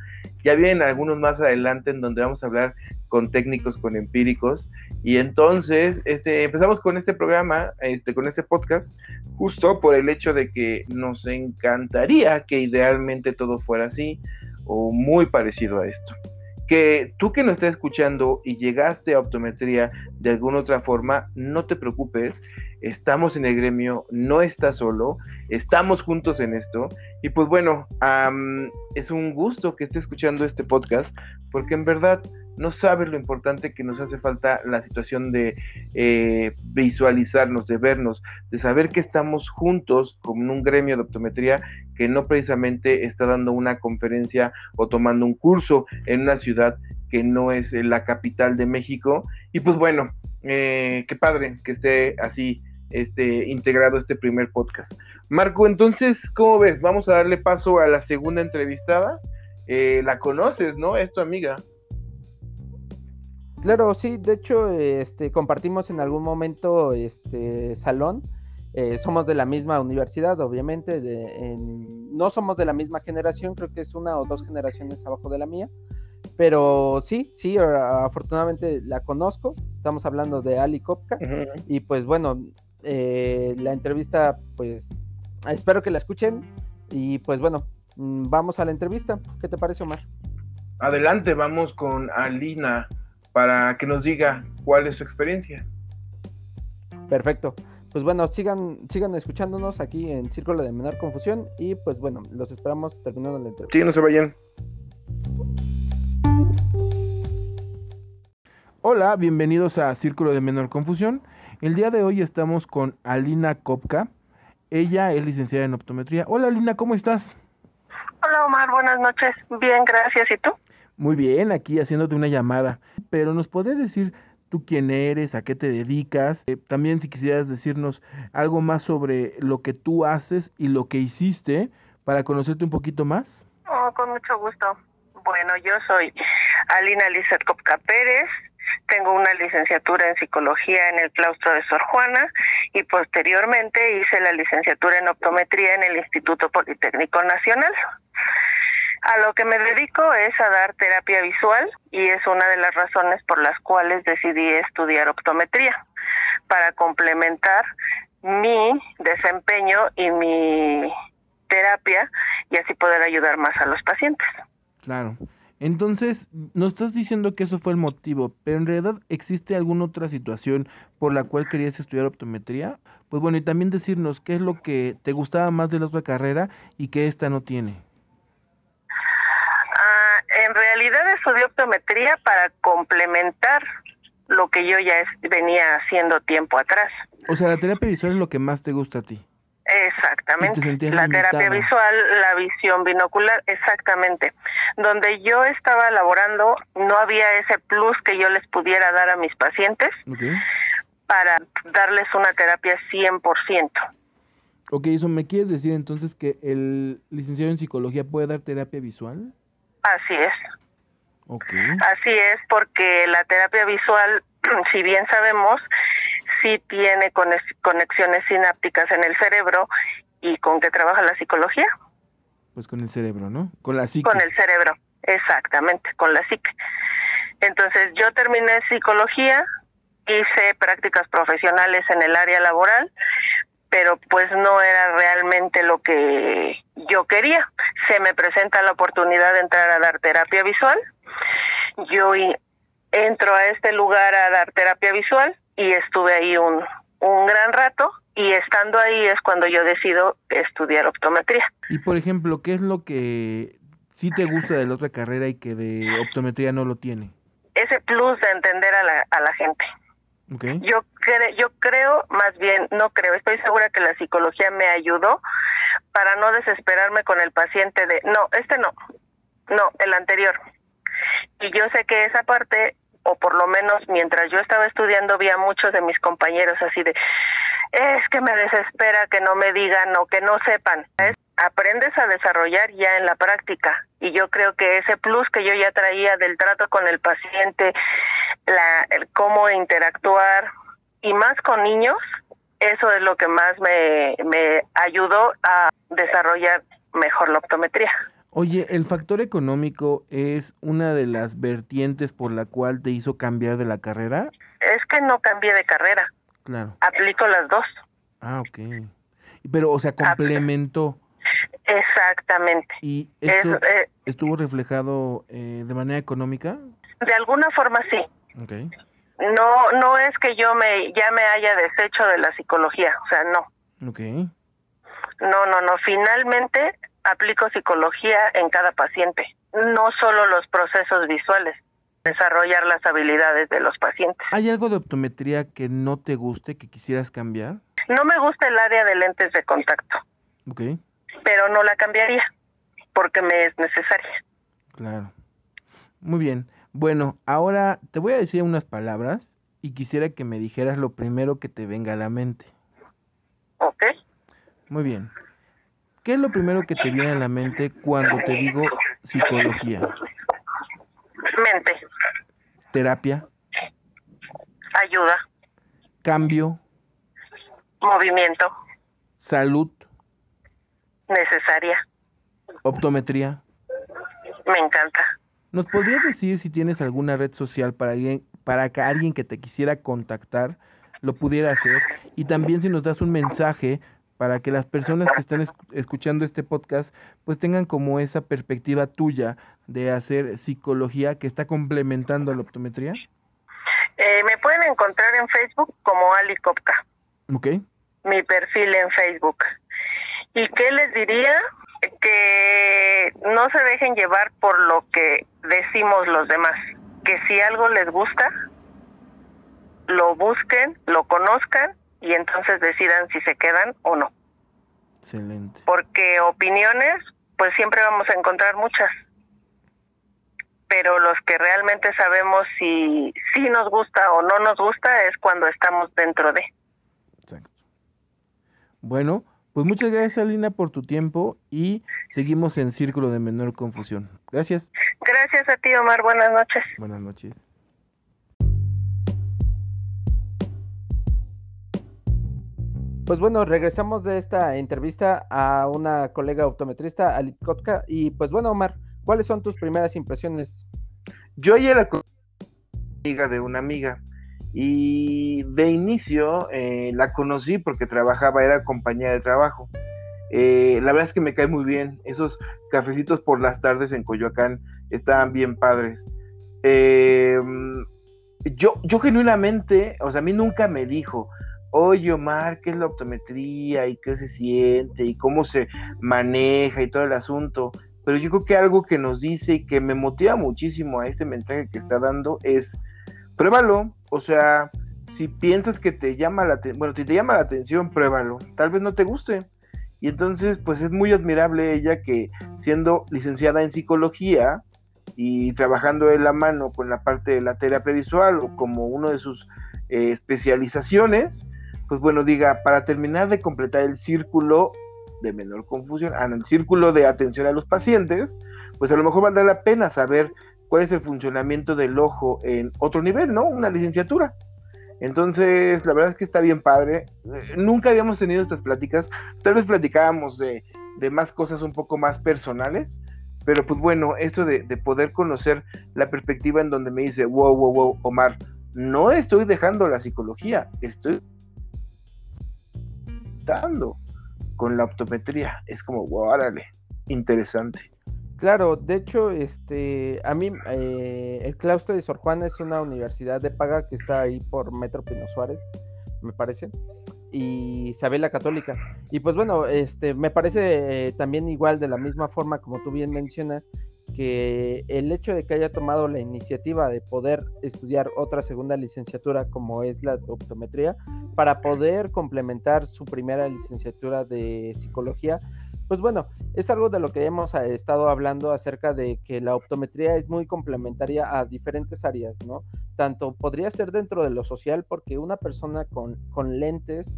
Ya vienen algunos más adelante en donde vamos a hablar con técnicos, con empíricos. Y entonces, este, empezamos con este programa, este, con este podcast, justo por el hecho de que nos encantaría que idealmente todo fuera así o muy parecido a esto que tú que nos estás escuchando y llegaste a optometría de alguna otra forma, no te preocupes, estamos en el gremio, no estás solo, estamos juntos en esto. Y pues bueno, es un gusto que esté escuchando este podcast, porque en verdad no sabes lo importante que nos hace falta la situación de eh, visualizarnos, de vernos, de saber que estamos juntos con un gremio de optometría que no precisamente está dando una conferencia o tomando un curso en una ciudad que no es la capital de México. Y pues bueno, eh, qué padre que esté así este, integrado este primer podcast. Marco, entonces, ¿cómo ves? Vamos a darle paso a la segunda entrevistada. Eh, la conoces, ¿no? Es tu amiga. Claro, sí, de hecho, este, compartimos en algún momento este salón. Eh, somos de la misma universidad, obviamente, de, no somos de la misma generación, creo que es una o dos generaciones abajo de la mía, pero sí, sí, afortunadamente la conozco, estamos hablando de Ali Kopka, y pues bueno, eh, la entrevista, pues espero que la escuchen, y pues bueno, mm, vamos a la entrevista, ¿qué te parece Omar? Adelante, vamos con Alina para que nos diga cuál es su experiencia. Perfecto. Pues bueno, sigan, sigan escuchándonos aquí en Círculo de Menor Confusión y pues bueno, los esperamos terminando la entrevista. Sí, no se vayan. Hola, bienvenidos a Círculo de Menor Confusión. El día de hoy estamos con Alina Kopka. Ella es licenciada en optometría. Hola Alina, ¿cómo estás? Hola Omar, buenas noches. Bien, gracias. ¿Y tú? Muy bien, aquí haciéndote una llamada. Pero ¿nos podrías decir tú quién eres, a qué te dedicas? Eh, también si quisieras decirnos algo más sobre lo que tú haces y lo que hiciste para conocerte un poquito más. Oh, con mucho gusto. Bueno, yo soy Alina Lizeth Copca Pérez, tengo una licenciatura en psicología en el claustro de Sor Juana y posteriormente hice la licenciatura en optometría en el Instituto Politécnico Nacional. A lo que me dedico es a dar terapia visual y es una de las razones por las cuales decidí estudiar optometría, para complementar mi desempeño y mi terapia y así poder ayudar más a los pacientes. Claro. Entonces, nos estás diciendo que eso fue el motivo, pero en realidad existe alguna otra situación por la cual querías estudiar optometría? Pues bueno, y también decirnos qué es lo que te gustaba más de la otra carrera y que esta no tiene en realidad estudié optometría para complementar lo que yo ya venía haciendo tiempo atrás. O sea, la terapia visual es lo que más te gusta a ti. Exactamente. La terapia visual, la visión binocular, exactamente. Donde yo estaba laborando, no había ese plus que yo les pudiera dar a mis pacientes para darles una terapia 100%. Ok, eso me quieres decir entonces que el licenciado en psicología puede dar terapia visual? Así es. Así es, porque la terapia visual, si bien sabemos, sí tiene conexiones sinápticas en el cerebro y con qué trabaja la psicología. Pues con el cerebro, ¿no? Con la psique. Con el cerebro, exactamente, con la psique. Entonces yo terminé psicología, hice prácticas profesionales en el área laboral, pero pues no era realmente lo que yo quería. Se me presenta la oportunidad de entrar a dar terapia visual. Yo entro a este lugar a dar terapia visual y estuve ahí un, un gran rato y estando ahí es cuando yo decido estudiar optometría. Y por ejemplo, ¿qué es lo que sí te gusta de la otra carrera y que de optometría no lo tiene? Ese plus de entender a la, a la gente. Yo, yo creo, más bien, no creo, estoy segura que la psicología me ayudó para no desesperarme con el paciente de, no, este no, no, el anterior. Y yo sé que esa parte, o por lo menos mientras yo estaba estudiando, vi a muchos de mis compañeros así de, es que me desespera que no me digan o que no sepan. aprendes a desarrollar ya en la práctica y yo creo que ese plus que yo ya traía del trato con el paciente, la, el cómo interactuar y más con niños, eso es lo que más me, me ayudó a desarrollar mejor la optometría. Oye, ¿el factor económico es una de las vertientes por la cual te hizo cambiar de la carrera? Es que no cambié de carrera. Claro. Aplico las dos. Ah, ok. Pero, o sea, complementó. Exactamente. ¿Y esto eh, estuvo reflejado eh, de manera económica? De alguna forma sí. Okay. No, no es que yo me ya me haya deshecho de la psicología, o sea, no. Okay. No, no, no. Finalmente aplico psicología en cada paciente, no solo los procesos visuales, desarrollar las habilidades de los pacientes. ¿Hay algo de optometría que no te guste, que quisieras cambiar? No me gusta el área de lentes de contacto. Okay. Pero no la cambiaría porque me es necesaria. Claro. Muy bien. Bueno, ahora te voy a decir unas palabras y quisiera que me dijeras lo primero que te venga a la mente. Ok. Muy bien. ¿Qué es lo primero que te viene a la mente cuando te digo psicología? Mente. Terapia. Ayuda. Cambio. Movimiento. Salud. Necesaria. Optometría. Me encanta. ¿Nos podrías decir si tienes alguna red social para, alguien, para que alguien que te quisiera contactar lo pudiera hacer? Y también si nos das un mensaje para que las personas que están escuchando este podcast pues tengan como esa perspectiva tuya de hacer psicología que está complementando a la optometría? Eh, me pueden encontrar en Facebook como Ali Kopka. Ok. Mi perfil en Facebook. ¿Y qué les diría? Que no se dejen llevar por lo que decimos los demás. Que si algo les gusta, lo busquen, lo conozcan y entonces decidan si se quedan o no. Excelente. Porque opiniones, pues siempre vamos a encontrar muchas. Pero los que realmente sabemos si, si nos gusta o no nos gusta es cuando estamos dentro de. Exacto. Bueno, pues muchas gracias Alina por tu tiempo y seguimos en Círculo de Menor Confusión. Gracias. Gracias a ti Omar, buenas noches. Buenas noches. Pues bueno, regresamos de esta entrevista a una colega optometrista, Alit Kotka. Y pues bueno, Omar, ¿cuáles son tus primeras impresiones? Yo ya era amiga de una amiga y de inicio eh, la conocí porque trabajaba, era compañía de trabajo. Eh, la verdad es que me cae muy bien. Esos cafecitos por las tardes en Coyoacán estaban bien padres. Eh, yo, yo genuinamente, o sea, a mí nunca me dijo, oye Omar, ¿qué es la optometría y qué se siente y cómo se maneja y todo el asunto? Pero yo creo que algo que nos dice y que me motiva muchísimo a este mensaje que está dando es, pruébalo, o sea, si piensas que te llama la atención, bueno, si te llama la atención, pruébalo, tal vez no te guste. Y entonces, pues es muy admirable ella que siendo licenciada en psicología y trabajando en la mano con la parte de la terapia visual o como uno de sus eh, especializaciones, pues bueno, diga, para terminar de completar el círculo de menor confusión, ah, el círculo de atención a los pacientes, pues a lo mejor valdrá la pena saber cuál es el funcionamiento del ojo en otro nivel, ¿no? Una licenciatura. Entonces, la verdad es que está bien padre. Eh, nunca habíamos tenido estas pláticas. Tal vez platicábamos de, de más cosas un poco más personales. Pero pues bueno, eso de, de, poder conocer la perspectiva en donde me dice, wow, wow, wow, Omar, no estoy dejando la psicología, estoy con la optometría. Es como, wow, órale, interesante. Claro, de hecho, este, a mí, eh, el claustro de Sor Juana es una universidad de paga que está ahí por Metro Pino Suárez, me parece, y Isabel Católica. Y pues bueno, este, me parece eh, también igual de la misma forma como tú bien mencionas, que el hecho de que haya tomado la iniciativa de poder estudiar otra segunda licenciatura como es la optometría, para poder complementar su primera licenciatura de psicología, pues bueno, es algo de lo que hemos eh, estado hablando acerca de que la optometría es muy complementaria a diferentes áreas, ¿no? Tanto podría ser dentro de lo social, porque una persona con, con lentes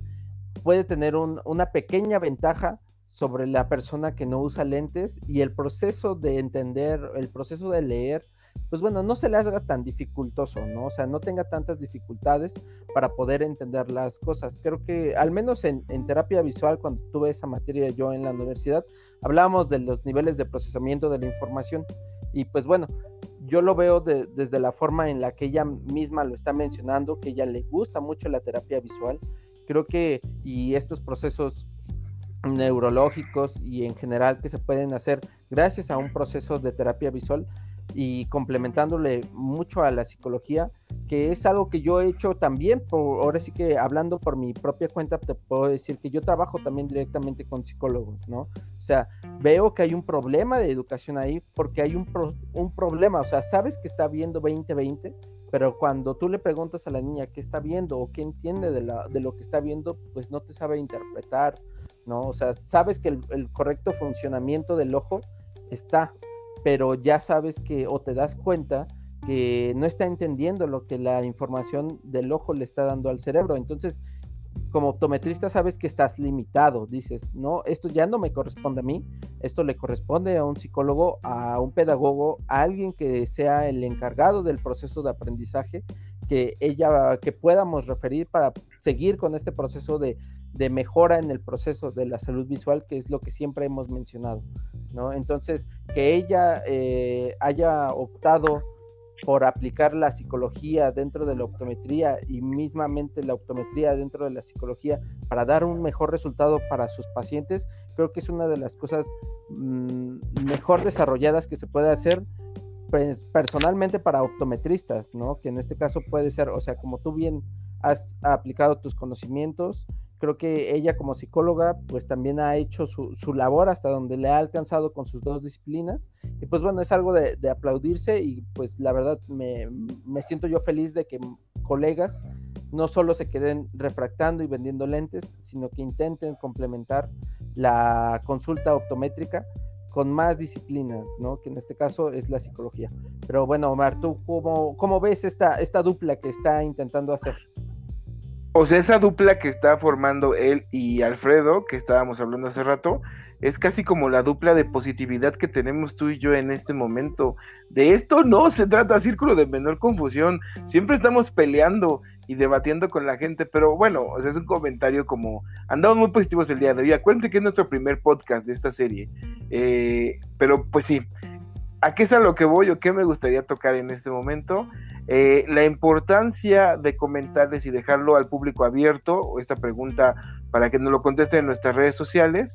puede tener una pequeña ventaja sobre la persona que no usa lentes y el proceso de entender, el proceso de leer, pues bueno, no se le haga tan dificultoso, ¿no? O sea, no tenga tantas dificultades para poder entender las cosas. Creo que al menos en, terapia visual, cuando tuve esa materia yo en la universidad, hablábamos de los niveles de procesamiento de la información y pues bueno, yo lo veo desde la forma en la que ella misma lo está mencionando, que ella le gusta mucho la terapia visual. Creo que, y estos procesos neurológicos y en general que se pueden hacer gracias a un proceso de terapia visual y complementándole mucho a la psicología, que es algo que yo he hecho también, por, ahora sí que hablando por mi propia cuenta, te puedo decir que yo trabajo también directamente con psicólogos, ¿no? O sea, veo que hay un problema de educación ahí porque hay un, un problema, o sea, sabes que está viendo 2020, pero cuando tú le preguntas a la niña qué está viendo o qué entiende de, la, de lo que está viendo, pues no te sabe interpretar ¿no? O sea, sabes que el, correcto funcionamiento del ojo está, pero ya sabes que, o te das cuenta que no está entendiendo lo que la información del ojo le está dando al cerebro. Entonces, como optometrista sabes que estás limitado, dices, no, esto ya no me corresponde a mí, esto le corresponde a un psicólogo, a un pedagogo, a alguien que sea el encargado del proceso de aprendizaje, que ella, que podamos referir para seguir con este proceso de, mejora en el proceso de la salud visual, que es lo que siempre hemos mencionado, ¿no? Entonces, que ella eh, haya optado por aplicar la psicología dentro de la optometría y mismamente la optometría dentro de la psicología para dar un mejor resultado para sus pacientes, creo que es una de las cosas mm, mejor desarrolladas que se puede hacer personalmente para optometristas, ¿no? Que en este caso puede ser, o sea, como tú bien has aplicado tus conocimientos, creo que ella como psicóloga pues también ha hecho su, su, labor hasta donde le ha alcanzado con sus dos disciplinas y pues bueno es algo de, de aplaudirse y pues la verdad me, me, siento yo feliz de que colegas no solo se queden refractando y vendiendo lentes sino que intenten complementar la consulta optométrica con más disciplinas, ¿no? Que en este caso es la psicología. Pero bueno, Omar, ¿tú cómo, cómo ves esta, esta dupla que está intentando hacer? O sea, esa dupla que está formando él y Alfredo, que estábamos hablando hace rato, es casi como la dupla de positividad que tenemos tú y yo en este momento. De esto no se trata círculo de menor confusión. Siempre estamos peleando y debatiendo con la gente, pero bueno, es un comentario como andamos muy positivos el día de hoy. Acuérdense que es nuestro primer podcast de esta serie. Eh, pero pues sí, ¿A qué es a lo que voy o qué me gustaría tocar en este momento? Eh, la importancia de comentarles y dejarlo al público abierto, esta pregunta para que nos lo contesten en nuestras redes sociales.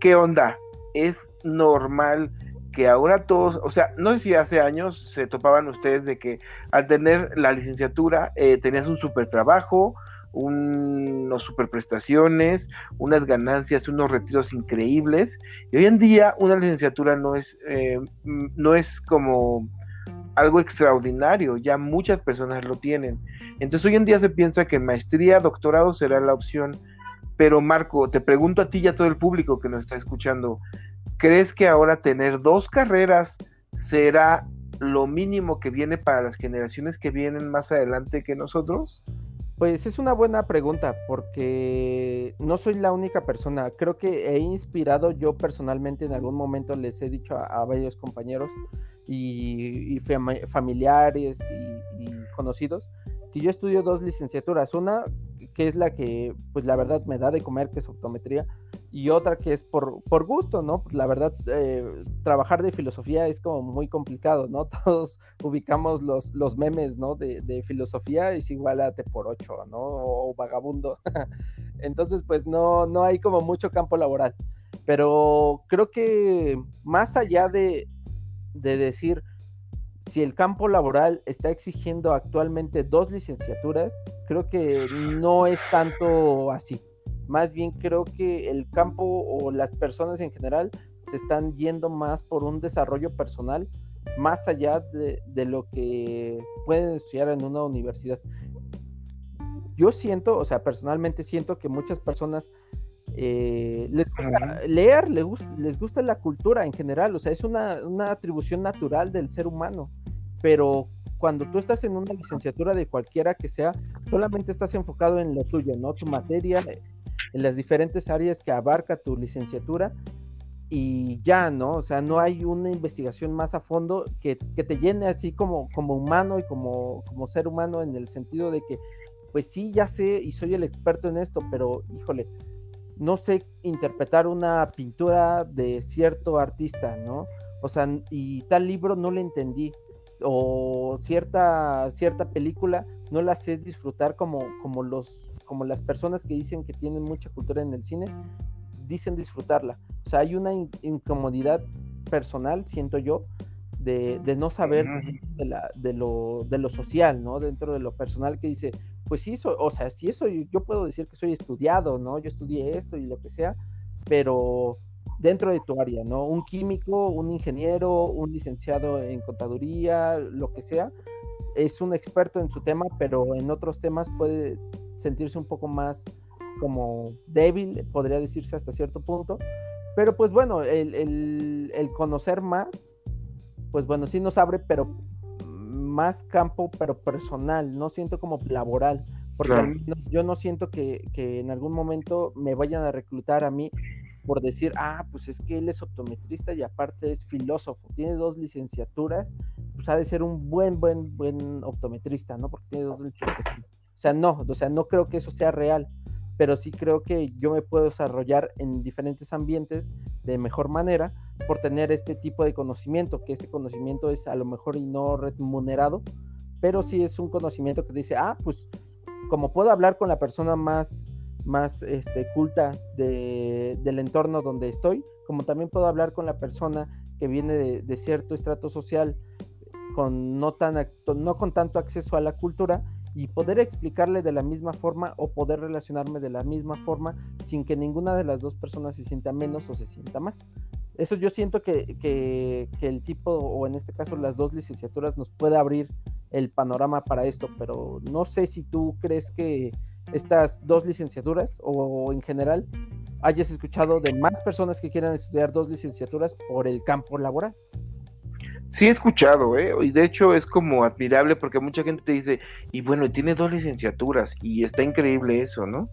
¿Qué onda? ¿Es normal que ahora todos, o sea, no sé si hace años se topaban ustedes de que al tener la licenciatura eh, tenías un super trabajo, unos superprestaciones, unas ganancias, unos retiros increíbles. Y hoy en día una licenciatura no es, eh, no es como algo extraordinario, ya muchas personas lo tienen. Entonces hoy en día se piensa que maestría, doctorado será la opción. Pero Marco, te pregunto a ti y a todo el público que nos está escuchando, ¿crees que ahora tener dos carreras será lo mínimo que viene para las generaciones que vienen más adelante que nosotros? Pues es una buena pregunta porque no soy la única persona. Creo que he inspirado yo personalmente en algún momento les he dicho a, varios compañeros y, familiares y, conocidos que yo estudio dos licenciaturas. Una que es la que pues la verdad me da de comer, que es optometría, y otra que es por, por gusto, ¿no? Pues, la verdad, eh, trabajar de filosofía es como muy complicado, ¿no? Todos ubicamos los, los memes, ¿no? De, de filosofía es igual a por ocho, ¿no? O, vagabundo. Entonces, pues no, no hay como mucho campo laboral. Pero creo que más allá de, de decir si el campo laboral está exigiendo actualmente dos licenciaturas, creo que no es tanto así. Más bien creo que el campo o las personas en general se están yendo más por un desarrollo personal más allá de, lo que pueden estudiar en una universidad. Yo siento, o sea, personalmente siento que muchas personas eh, les gusta leer, les gusta, les gusta la cultura en general, o sea, es una, una atribución natural del ser humano, pero cuando tú estás en una licenciatura de cualquiera que sea, solamente estás enfocado en lo tuyo, ¿no? Tu materia, en las diferentes áreas que abarca tu licenciatura y ya, ¿no? O sea, no hay una investigación más a fondo que, te llene así como, como humano y como, como ser humano en el sentido de que, pues sí, ya sé y soy el experto en esto, pero híjole, no sé interpretar una pintura de cierto artista, ¿no? O sea, y tal libro no le entendí, o cierta, cierta película no la sé disfrutar como, como los como las personas que dicen que tienen mucha cultura en el cine, dicen disfrutarla. O sea, hay una incomodidad personal, siento yo, de, no saber de, lo, de lo social, ¿no? Dentro de lo personal que dice, pues sí, o sea, sí eso yo puedo decir que soy estudiado, ¿no? Yo estudié esto y lo que sea, pero dentro de tu área, ¿no? Un químico, un ingeniero, un licenciado en contaduría, lo que sea, es un experto en su tema, pero en otros temas puede sentirse un poco más como débil, podría decirse hasta cierto punto. Pero pues bueno, el, conocer más, pues bueno, sí nos abre, pero más campo, pero personal, no siento como laboral, porque yo no siento que, que, en algún momento me vayan a reclutar a mí por decir, ah, pues es que él es optometrista y aparte es filósofo, tiene dos licenciaturas, pues ha de ser un buen, buen, buen optometrista, ¿no? Porque tiene dos licenciaturas. O sea, no, o sea, no creo que eso sea real, pero sí creo que yo me puedo desarrollar en diferentes ambientes de mejor manera por tener este tipo de conocimiento, que este conocimiento es a lo mejor y no remunerado, pero sí es un conocimiento que dice, ah, pues como puedo hablar con la persona más, más este, culta del entorno donde estoy, como también puedo hablar con la persona que viene de, cierto estrato social con no, tan, no con tanto acceso a la cultura y poder explicarle de la misma forma o poder relacionarme de la misma forma sin que ninguna de las dos personas se sienta menos o se sienta más. Eso yo siento que, que, que el tipo, o en este caso las dos licenciaturas, nos puede abrir el panorama para esto, pero no sé si tú crees que estas dos licenciaturas o en general hayas escuchado de más personas que quieran estudiar dos licenciaturas por el campo laboral. Sí he escuchado, ¿eh? Y de hecho es como admirable porque mucha gente te dice, y bueno, tiene dos licenciaturas y está increíble eso, ¿no?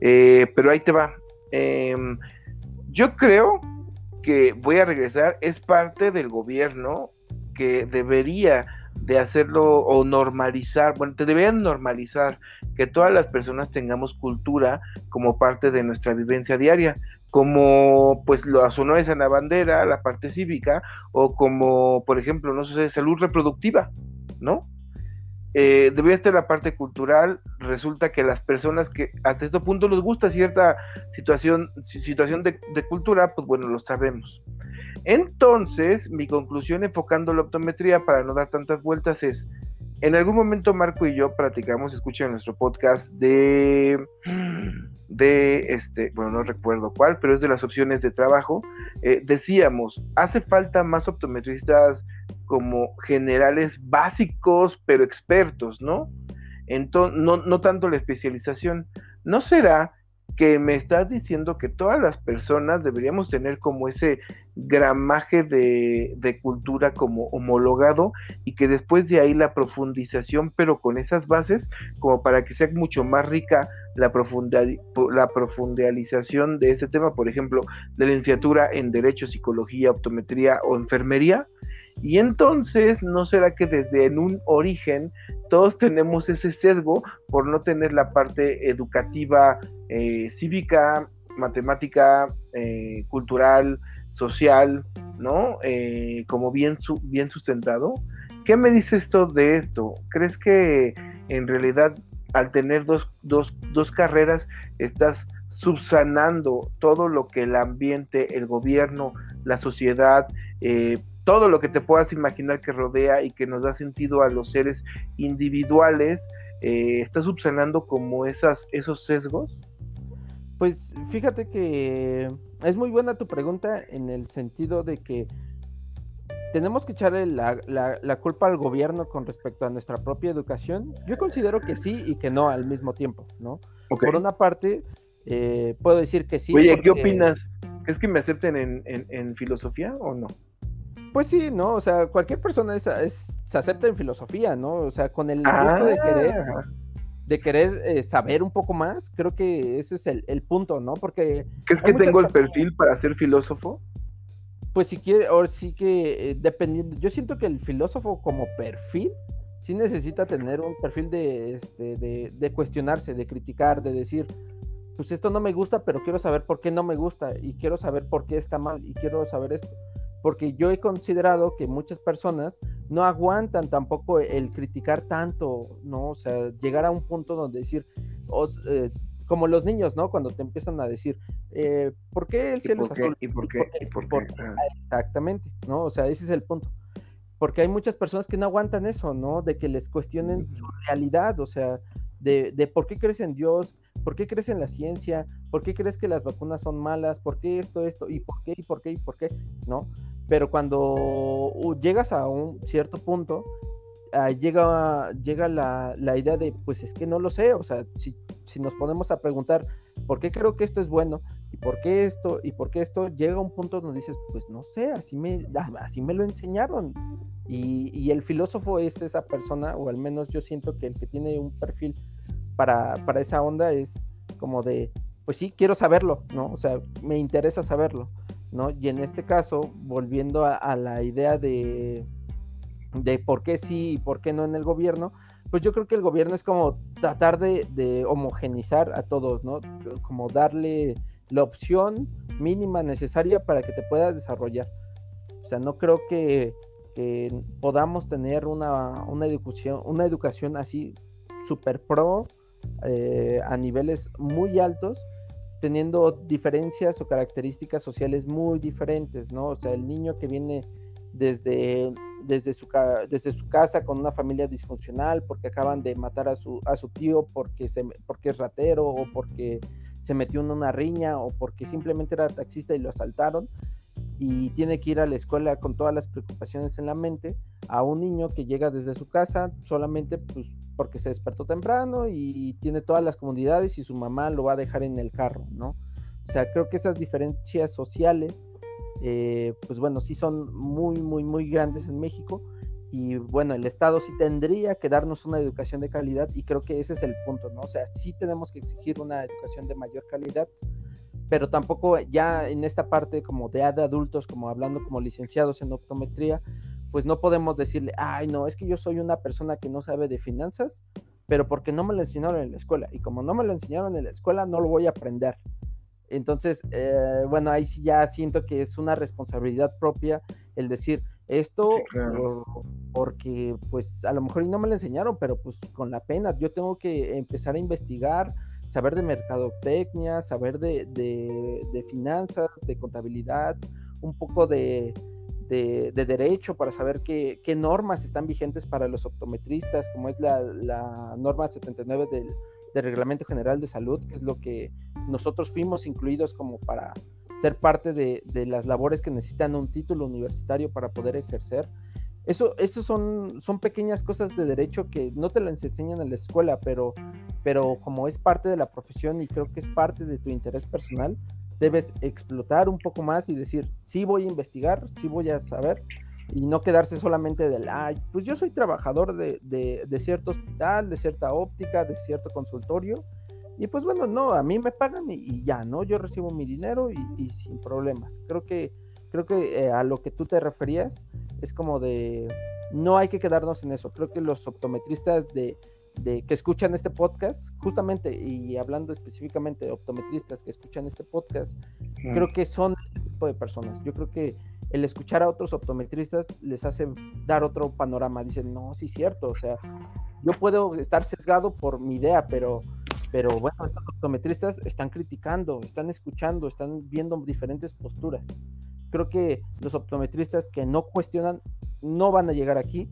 Eh, pero ahí te va. Em, yo creo que voy a regresar, es parte del gobierno que debería de hacerlo o normalizar, bueno, te deberían normalizar que todas las personas tengamos cultura como parte de nuestra vivencia diaria, como pues los honores a la bandera, la parte cívica, o como, por ejemplo, no sé, salud reproductiva, ¿no? Eh, debería estar la parte cultural, resulta que las personas que hasta este punto les gusta cierta situación, situación de, de cultura, pues bueno, lo sabemos. Entonces, mi conclusión enfocando la optometría para no dar tantas vueltas es, en algún momento Marco y yo practicamos, escuchen nuestro podcast de, de este, bueno, no recuerdo cuál, pero es de las opciones de trabajo. Eh, decíamos, hace falta más optometristas como generales básicos, pero expertos, ¿no? Entonces, no, no tanto la especialización. ¿No será que me estás diciendo que todas las personas deberíamos tener como ese gramaje de, cultura como homologado y que después de ahí la profundización, pero con esas bases, como para que sea mucho más rica la, la profundialización de ese tema, por ejemplo, de licenciatura en Derecho, Psicología, Optometría o Enfermería. Y entonces, ¿no será que desde en un origen todos tenemos ese sesgo por no tener la parte educativa eh, cívica, matemática, eh, cultural, social, ¿no? Eh, como bien, bien sustentado. ¿Qué me dice esto de esto? ¿Crees que en realidad al tener dos, dos, dos carreras estás subsanando todo lo que el ambiente, el gobierno, la sociedad, todo lo que te puedas imaginar que rodea y que nos da sentido a los seres individuales, eh, ¿está subsanando como esas, esos sesgos? Pues fíjate que es muy buena tu pregunta en el sentido de que tenemos que echarle la, culpa al gobierno con respecto a nuestra propia educación. Yo considero que sí y que no al mismo tiempo, ¿no? Por una parte, eh, puedo decir que sí. Oye, ¿qué opinas? ¿Es que me acepten en, filosofía o no? Pues sí, ¿no? O sea, cualquier persona es, se acepta en filosofía, ¿no? O sea, con el gusto de querer ah de querer eh, saber un poco más, creo que ese es el, punto, ¿no? Porque... ¿Crees que tengo el perfil para ser filósofo? Pues si quiere, o sí que eh, dependiendo, yo siento que el filósofo como perfil sí necesita tener un perfil de, este, de, de cuestionarse, de criticar, de decir, pues esto no me gusta, pero quiero saber por qué no me gusta y quiero saber por qué está mal y quiero saber esto porque yo he considerado que muchas personas no aguantan tampoco el criticar tanto, ¿no? O sea, llegar a un punto donde decir, eh, como los niños, ¿no? Cuando te empiezan a decir, eh, ¿por qué el cielo es azul? ¿Y por qué? ¿Y por qué? Exactamente, ¿no? O sea, ese es el punto. Porque hay muchas personas que no aguantan eso, ¿no? De que les cuestionen su realidad, o sea, de, de por qué crees en Dios, por qué crees en la ciencia, por qué crees que las vacunas son malas, por qué esto, esto, y por qué, y por qué, y por qué, ¿no? Pero cuando llegas a un cierto punto, ah, llega, llega la, idea de, pues es que no lo sé, o sea, si, si, nos ponemos a preguntar, ¿por qué creo que esto es bueno? ¿y por qué esto? ¿Y por qué esto? Llega un punto donde dices, pues no sé, así me, ah, así me lo enseñaron. Y, y, el filósofo es esa persona, o al menos yo siento que el que tiene un perfil para, para esa onda es como de, pues sí, quiero saberlo, ¿no? O sea, me interesa saberlo, ¿no? Y en este caso, volviendo a, la idea de, de por qué sí y por qué no en el gobierno, pues yo creo que el gobierno es como tratar de, de homogenizar a todos, ¿no? Como darle la opción mínima necesaria para que te puedas desarrollar. O sea, no creo que, podamos tener una, una, educación, una educación así super pro eh, a niveles muy altos, teniendo diferencias o características sociales muy diferentes, ¿no? O sea, el niño que viene desde, desde, su, desde su casa con una familia disfuncional porque acaban de matar a su, a su tío porque, se, porque es ratero o porque se metió en una riña o porque simplemente era taxista y lo asaltaron y tiene que ir a la escuela con todas las preocupaciones en la mente, a un niño que llega desde su casa solamente pues, porque se despertó temprano y, tiene todas las comodidades y su mamá lo va a dejar en el carro, ¿no? O sea, creo que esas diferencias sociales, eh, pues bueno, sí son muy, muy, muy grandes en México y bueno, el Estado sí tendría que darnos una educación de calidad y creo que ese es el punto, ¿no? O sea, sí tenemos que exigir una educación de mayor calidad, pero tampoco ya en esta parte como de, de adultos, como hablando como licenciados en optometría, pues no podemos decirle, ay, no, es que yo soy una persona que no sabe de finanzas, pero porque no me lo enseñaron en la escuela. Y como no me lo enseñaron en la escuela, no lo voy a aprender. Entonces, eh, bueno, ahí sí ya siento que es una responsabilidad propia el decir, esto porque pues a lo mejor y no me lo enseñaron, pero pues con la pena yo tengo que empezar a investigar, saber de mercadotecnia, saber de, de, finanzas, de contabilidad, un poco de, de, derecho para saber qué, normas están vigentes para los optometristas, como es la, norma 79 del, del, Reglamento General de Salud, que es lo que nosotros fuimos incluidos como para ser parte de, las labores que necesitan un título universitario para poder ejercer. Eso, eso son, son pequeñas cosas de derecho que no te las enseñan en la escuela, pero, pero como es parte de la profesión y creo que es parte de tu interés personal, debes explotar un poco más y decir, sí voy a investigar, sí voy a saber, y no quedarse solamente del, ay, pues yo soy trabajador de, de cierto hospital, de cierta óptica, de cierto consultorio, y pues bueno, no, a mí me pagan y, ya, ¿no? Yo recibo mi dinero y, sin problemas. Creo que, creo que eh, a lo que tú te referías es como de, no hay que quedarnos en eso. Creo que los optometristas de, de que escuchan este podcast, justamente, y hablando específicamente de optometristas que escuchan este podcast, creo que son este tipo de personas. Yo creo que el escuchar a otros optometristas les hace dar otro panorama. Dicen, no, sí es cierto, o sea, yo puedo estar sesgado por mi idea, pero pero bueno, estos optometristas están criticando, están escuchando, están viendo diferentes posturas. Creo que los optometristas que no cuestionan no van a llegar aquí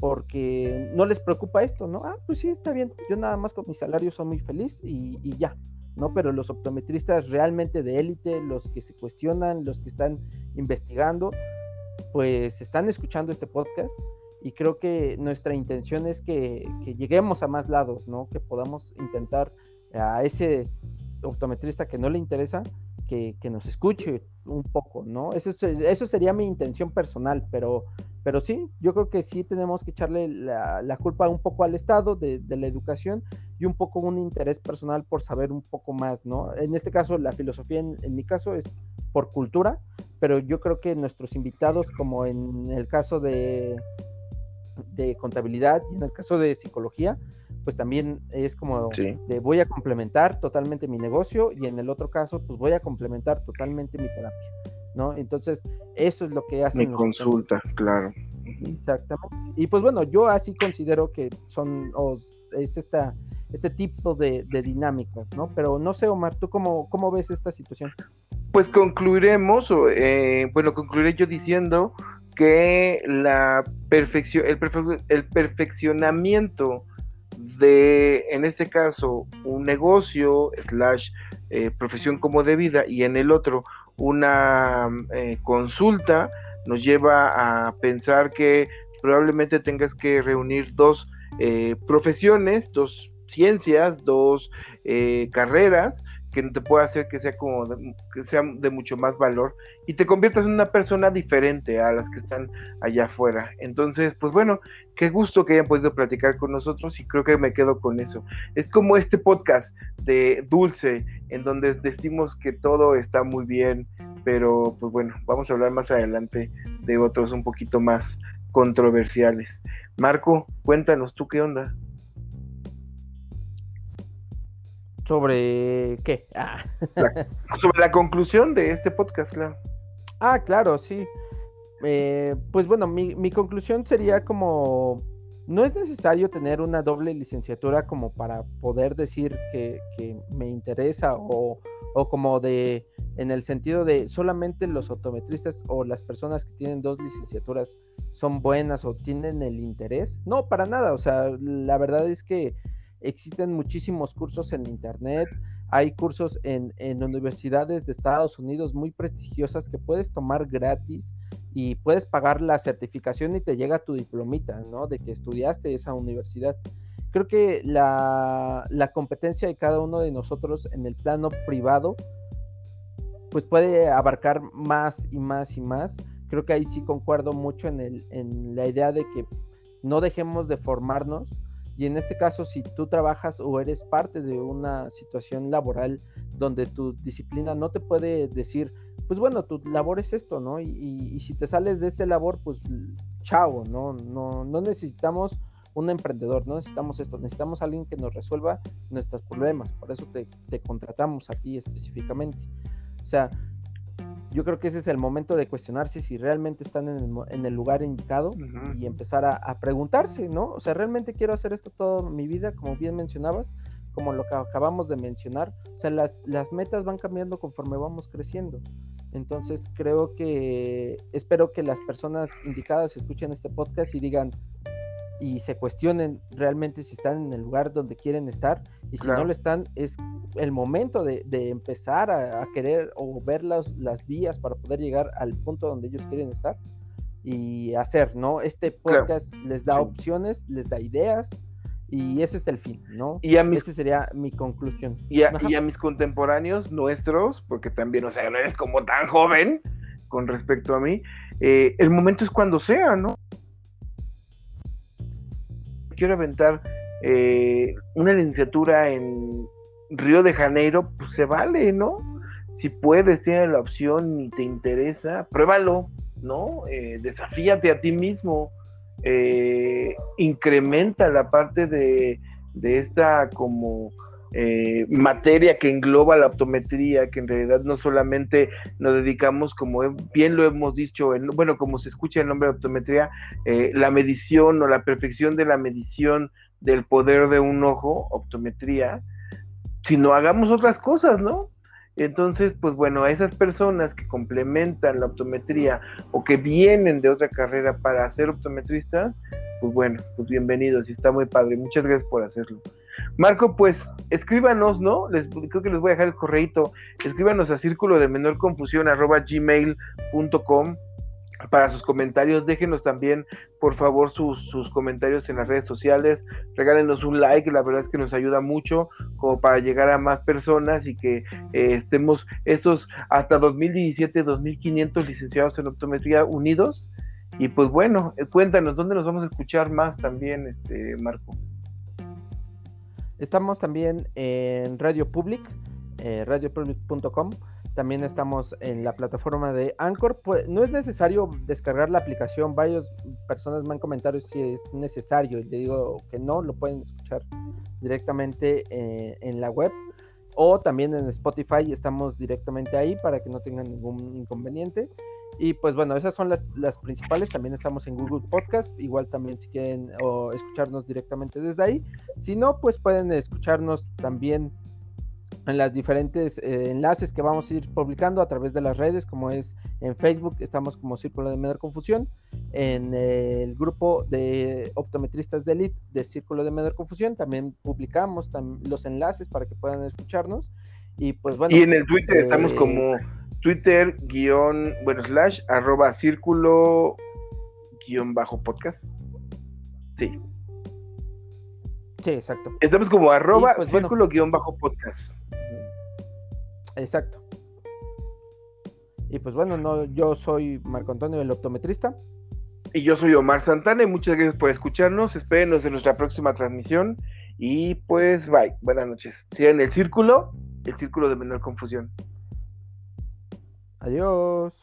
porque no les preocupa esto, ¿no? Ah, pues sí, está bien, yo nada más con mi salario soy muy feliz y, y ya, ¿no? Pero los optometristas realmente de élite, los que se cuestionan, los que están investigando, pues están escuchando este podcast y creo que nuestra intención es que, lleguemos a más lados, ¿no? Que podamos intentar a ese optometrista que no le interesa, que, nos escuche un poco, ¿no? Eso, eso sería mi intención personal, pero, pero sí, yo creo que sí tenemos que echarle la, culpa un poco al Estado de, la educación y un poco un interés personal por saber un poco más, ¿no? En este caso, la filosofía, en mi caso, es por cultura, pero yo creo que nuestros invitados, como en el caso de, de contabilidad y en el caso de psicología, pues también es como de voy a complementar totalmente mi negocio y en el otro caso, pues voy a complementar totalmente mi terapia, ¿no? Entonces, eso es lo que hace. Mi consulta, claro. Exactamente. Y pues bueno, yo así considero que son, es esta, este tipo de, de dinámicas, ¿no? Pero no sé, Omar, ¿tú cómo, cómo ves esta situación? Pues concluiremos, eh, bueno, concluiré yo diciendo que la perfección, el, perfeccionamiento de, en este caso, un negocio, slash, eh, profesión como de vida, y en el otro, una eh, consulta, nos lleva a pensar que probablemente tengas que reunir dos eh, profesiones, dos ciencias, dos carreras que te pueda hacer que sea como que sea de mucho más valor y te conviertas en una persona diferente a las que están allá afuera. Entonces, pues bueno, qué gusto que hayan podido platicar con nosotros y creo que me quedo con eso. Es como este podcast de Dulce, en donde decimos que todo está muy bien, pero pues bueno, vamos a hablar más adelante de otros un poquito más controversiales. Marco, cuéntanos tú qué onda. ¿Sobre qué? Ah. sobre la conclusión de este podcast, claro. Ah, claro, sí. Eh, pues bueno, mi, mi, conclusión sería como, no es necesario tener una doble licenciatura como para poder decir que, que me interesa o, o, como de, en el sentido de solamente los optometristas o las personas que tienen dos licenciaturas son buenas o tienen el interés. No, para nada, o sea, la verdad es que existen muchísimos cursos en internet, hay cursos en, universidades de Estados Unidos muy prestigiosas que puedes tomar gratis y puedes pagar la certificación y te llega tu diplomita, ¿no? De que estudiaste esa universidad. Creo que la, competencia de cada uno de nosotros en el plano privado, pues puede abarcar más y más y más. Creo que ahí sí concuerdo mucho en, la idea de que no dejemos de formarnos, y en este caso, si tú trabajas o eres parte de una situación laboral donde tu disciplina no te puede decir, pues bueno, tu labor es esto, ¿no? Y, si te sales de este labor, pues chao, ¿no? No, no necesitamos un emprendedor, no necesitamos esto, necesitamos alguien que nos resuelva nuestros problemas, por eso te, te contratamos a ti específicamente. O sea, yo creo que ese es el momento de cuestionarse si realmente están en el, lugar indicado y empezar a, preguntarse, ¿no? O sea, ¿realmente quiero hacer esto toda mi vida, como bien mencionabas, como lo que acabamos de mencionar? O sea, las, las metas van cambiando conforme vamos creciendo. Entonces, creo que, espero que las personas indicadas escuchen este podcast y digan, y se cuestionen realmente si están en el lugar donde quieren estar y si no lo están es el momento de, empezar a, querer o ver las, las vías para poder llegar al punto donde ellos quieren estar y hacer, ¿no? Este podcast les da opciones, les da ideas y ese es el fin, ¿no? Y a mis, Ese sería mi conclusión. Y a, y a mis contemporáneos nuestros, porque también, o sea, no eres como tan joven con respecto a mí, eh, el momento es cuando sea, ¿no? quiero aventar eh, una licenciatura en Río de Janeiro, pues se vale, ¿no? Si puedes, tienes la opción y te interesa, pruébalo, ¿no? Eh, desafíate a ti mismo, eh, incrementa la parte de, de esta como eh, materia que engloba la optometría, que en realidad no solamente nos dedicamos, como bien lo hemos dicho, en, bueno, como se escucha el nombre de optometría, eh, la medición o la perfección de la medición del poder de un ojo, optometría, sino hagamos otras cosas, ¿no? Entonces, pues bueno, a esas personas que complementan la optometría o que vienen de otra carrera para ser optometristas, pues bueno, pues bienvenidos y está muy padre. Muchas gracias por hacerlo. Marco, pues escríbanos, ¿no? Les, creo que les voy a dejar el correito. Escríbanos a círculo de menor confusión arroba gmail.com para sus comentarios. Déjenos también, por favor, sus, sus, comentarios en las redes sociales. Regálenos un like, la verdad es que nos ayuda mucho como para llegar a más personas y que eh, estemos esos hasta 2017, 2500 licenciados en optometría unidos. Y pues bueno, eh, cuéntanos, ¿dónde nos vamos a escuchar más también, este Marco? Estamos también en Radio Public, eh, radiopublic.com. También estamos en la plataforma de Anchor. Pues, no es necesario descargar la aplicación. Varias personas me han comentado si es necesario. Y le digo que no, lo pueden escuchar directamente eh, en la web. O también en Spotify estamos directamente ahí para que no tengan ningún inconveniente. Y pues bueno, esas son las, principales. También estamos en Google Podcast. Igual también si quieren escucharnos directamente desde ahí. Si no, pues pueden escucharnos también en las diferentes eh, enlaces que vamos a ir publicando a través de las redes, como es en Facebook, estamos como Círculo de Menor Confusión, en el grupo de optometristas de Elite de Círculo de Menor Confusión, también publicamos los enlaces para que puedan escucharnos. Y pues bueno. Y en el Twitter estamos eh, como Twitter guion, bueno, slash, arroba círculo guion bajo podcast. Sí. Sí, exacto. Estamos como arroba pues, círculo guion bajo podcast. Exacto. Y pues bueno, no, yo soy Marco Antonio, el optometrista. Y yo soy Omar Santana y muchas gracias por escucharnos. Espérenos en nuestra próxima transmisión. Y pues bye. Buenas noches. Sigan el círculo, el círculo de menor confusión. Adiós.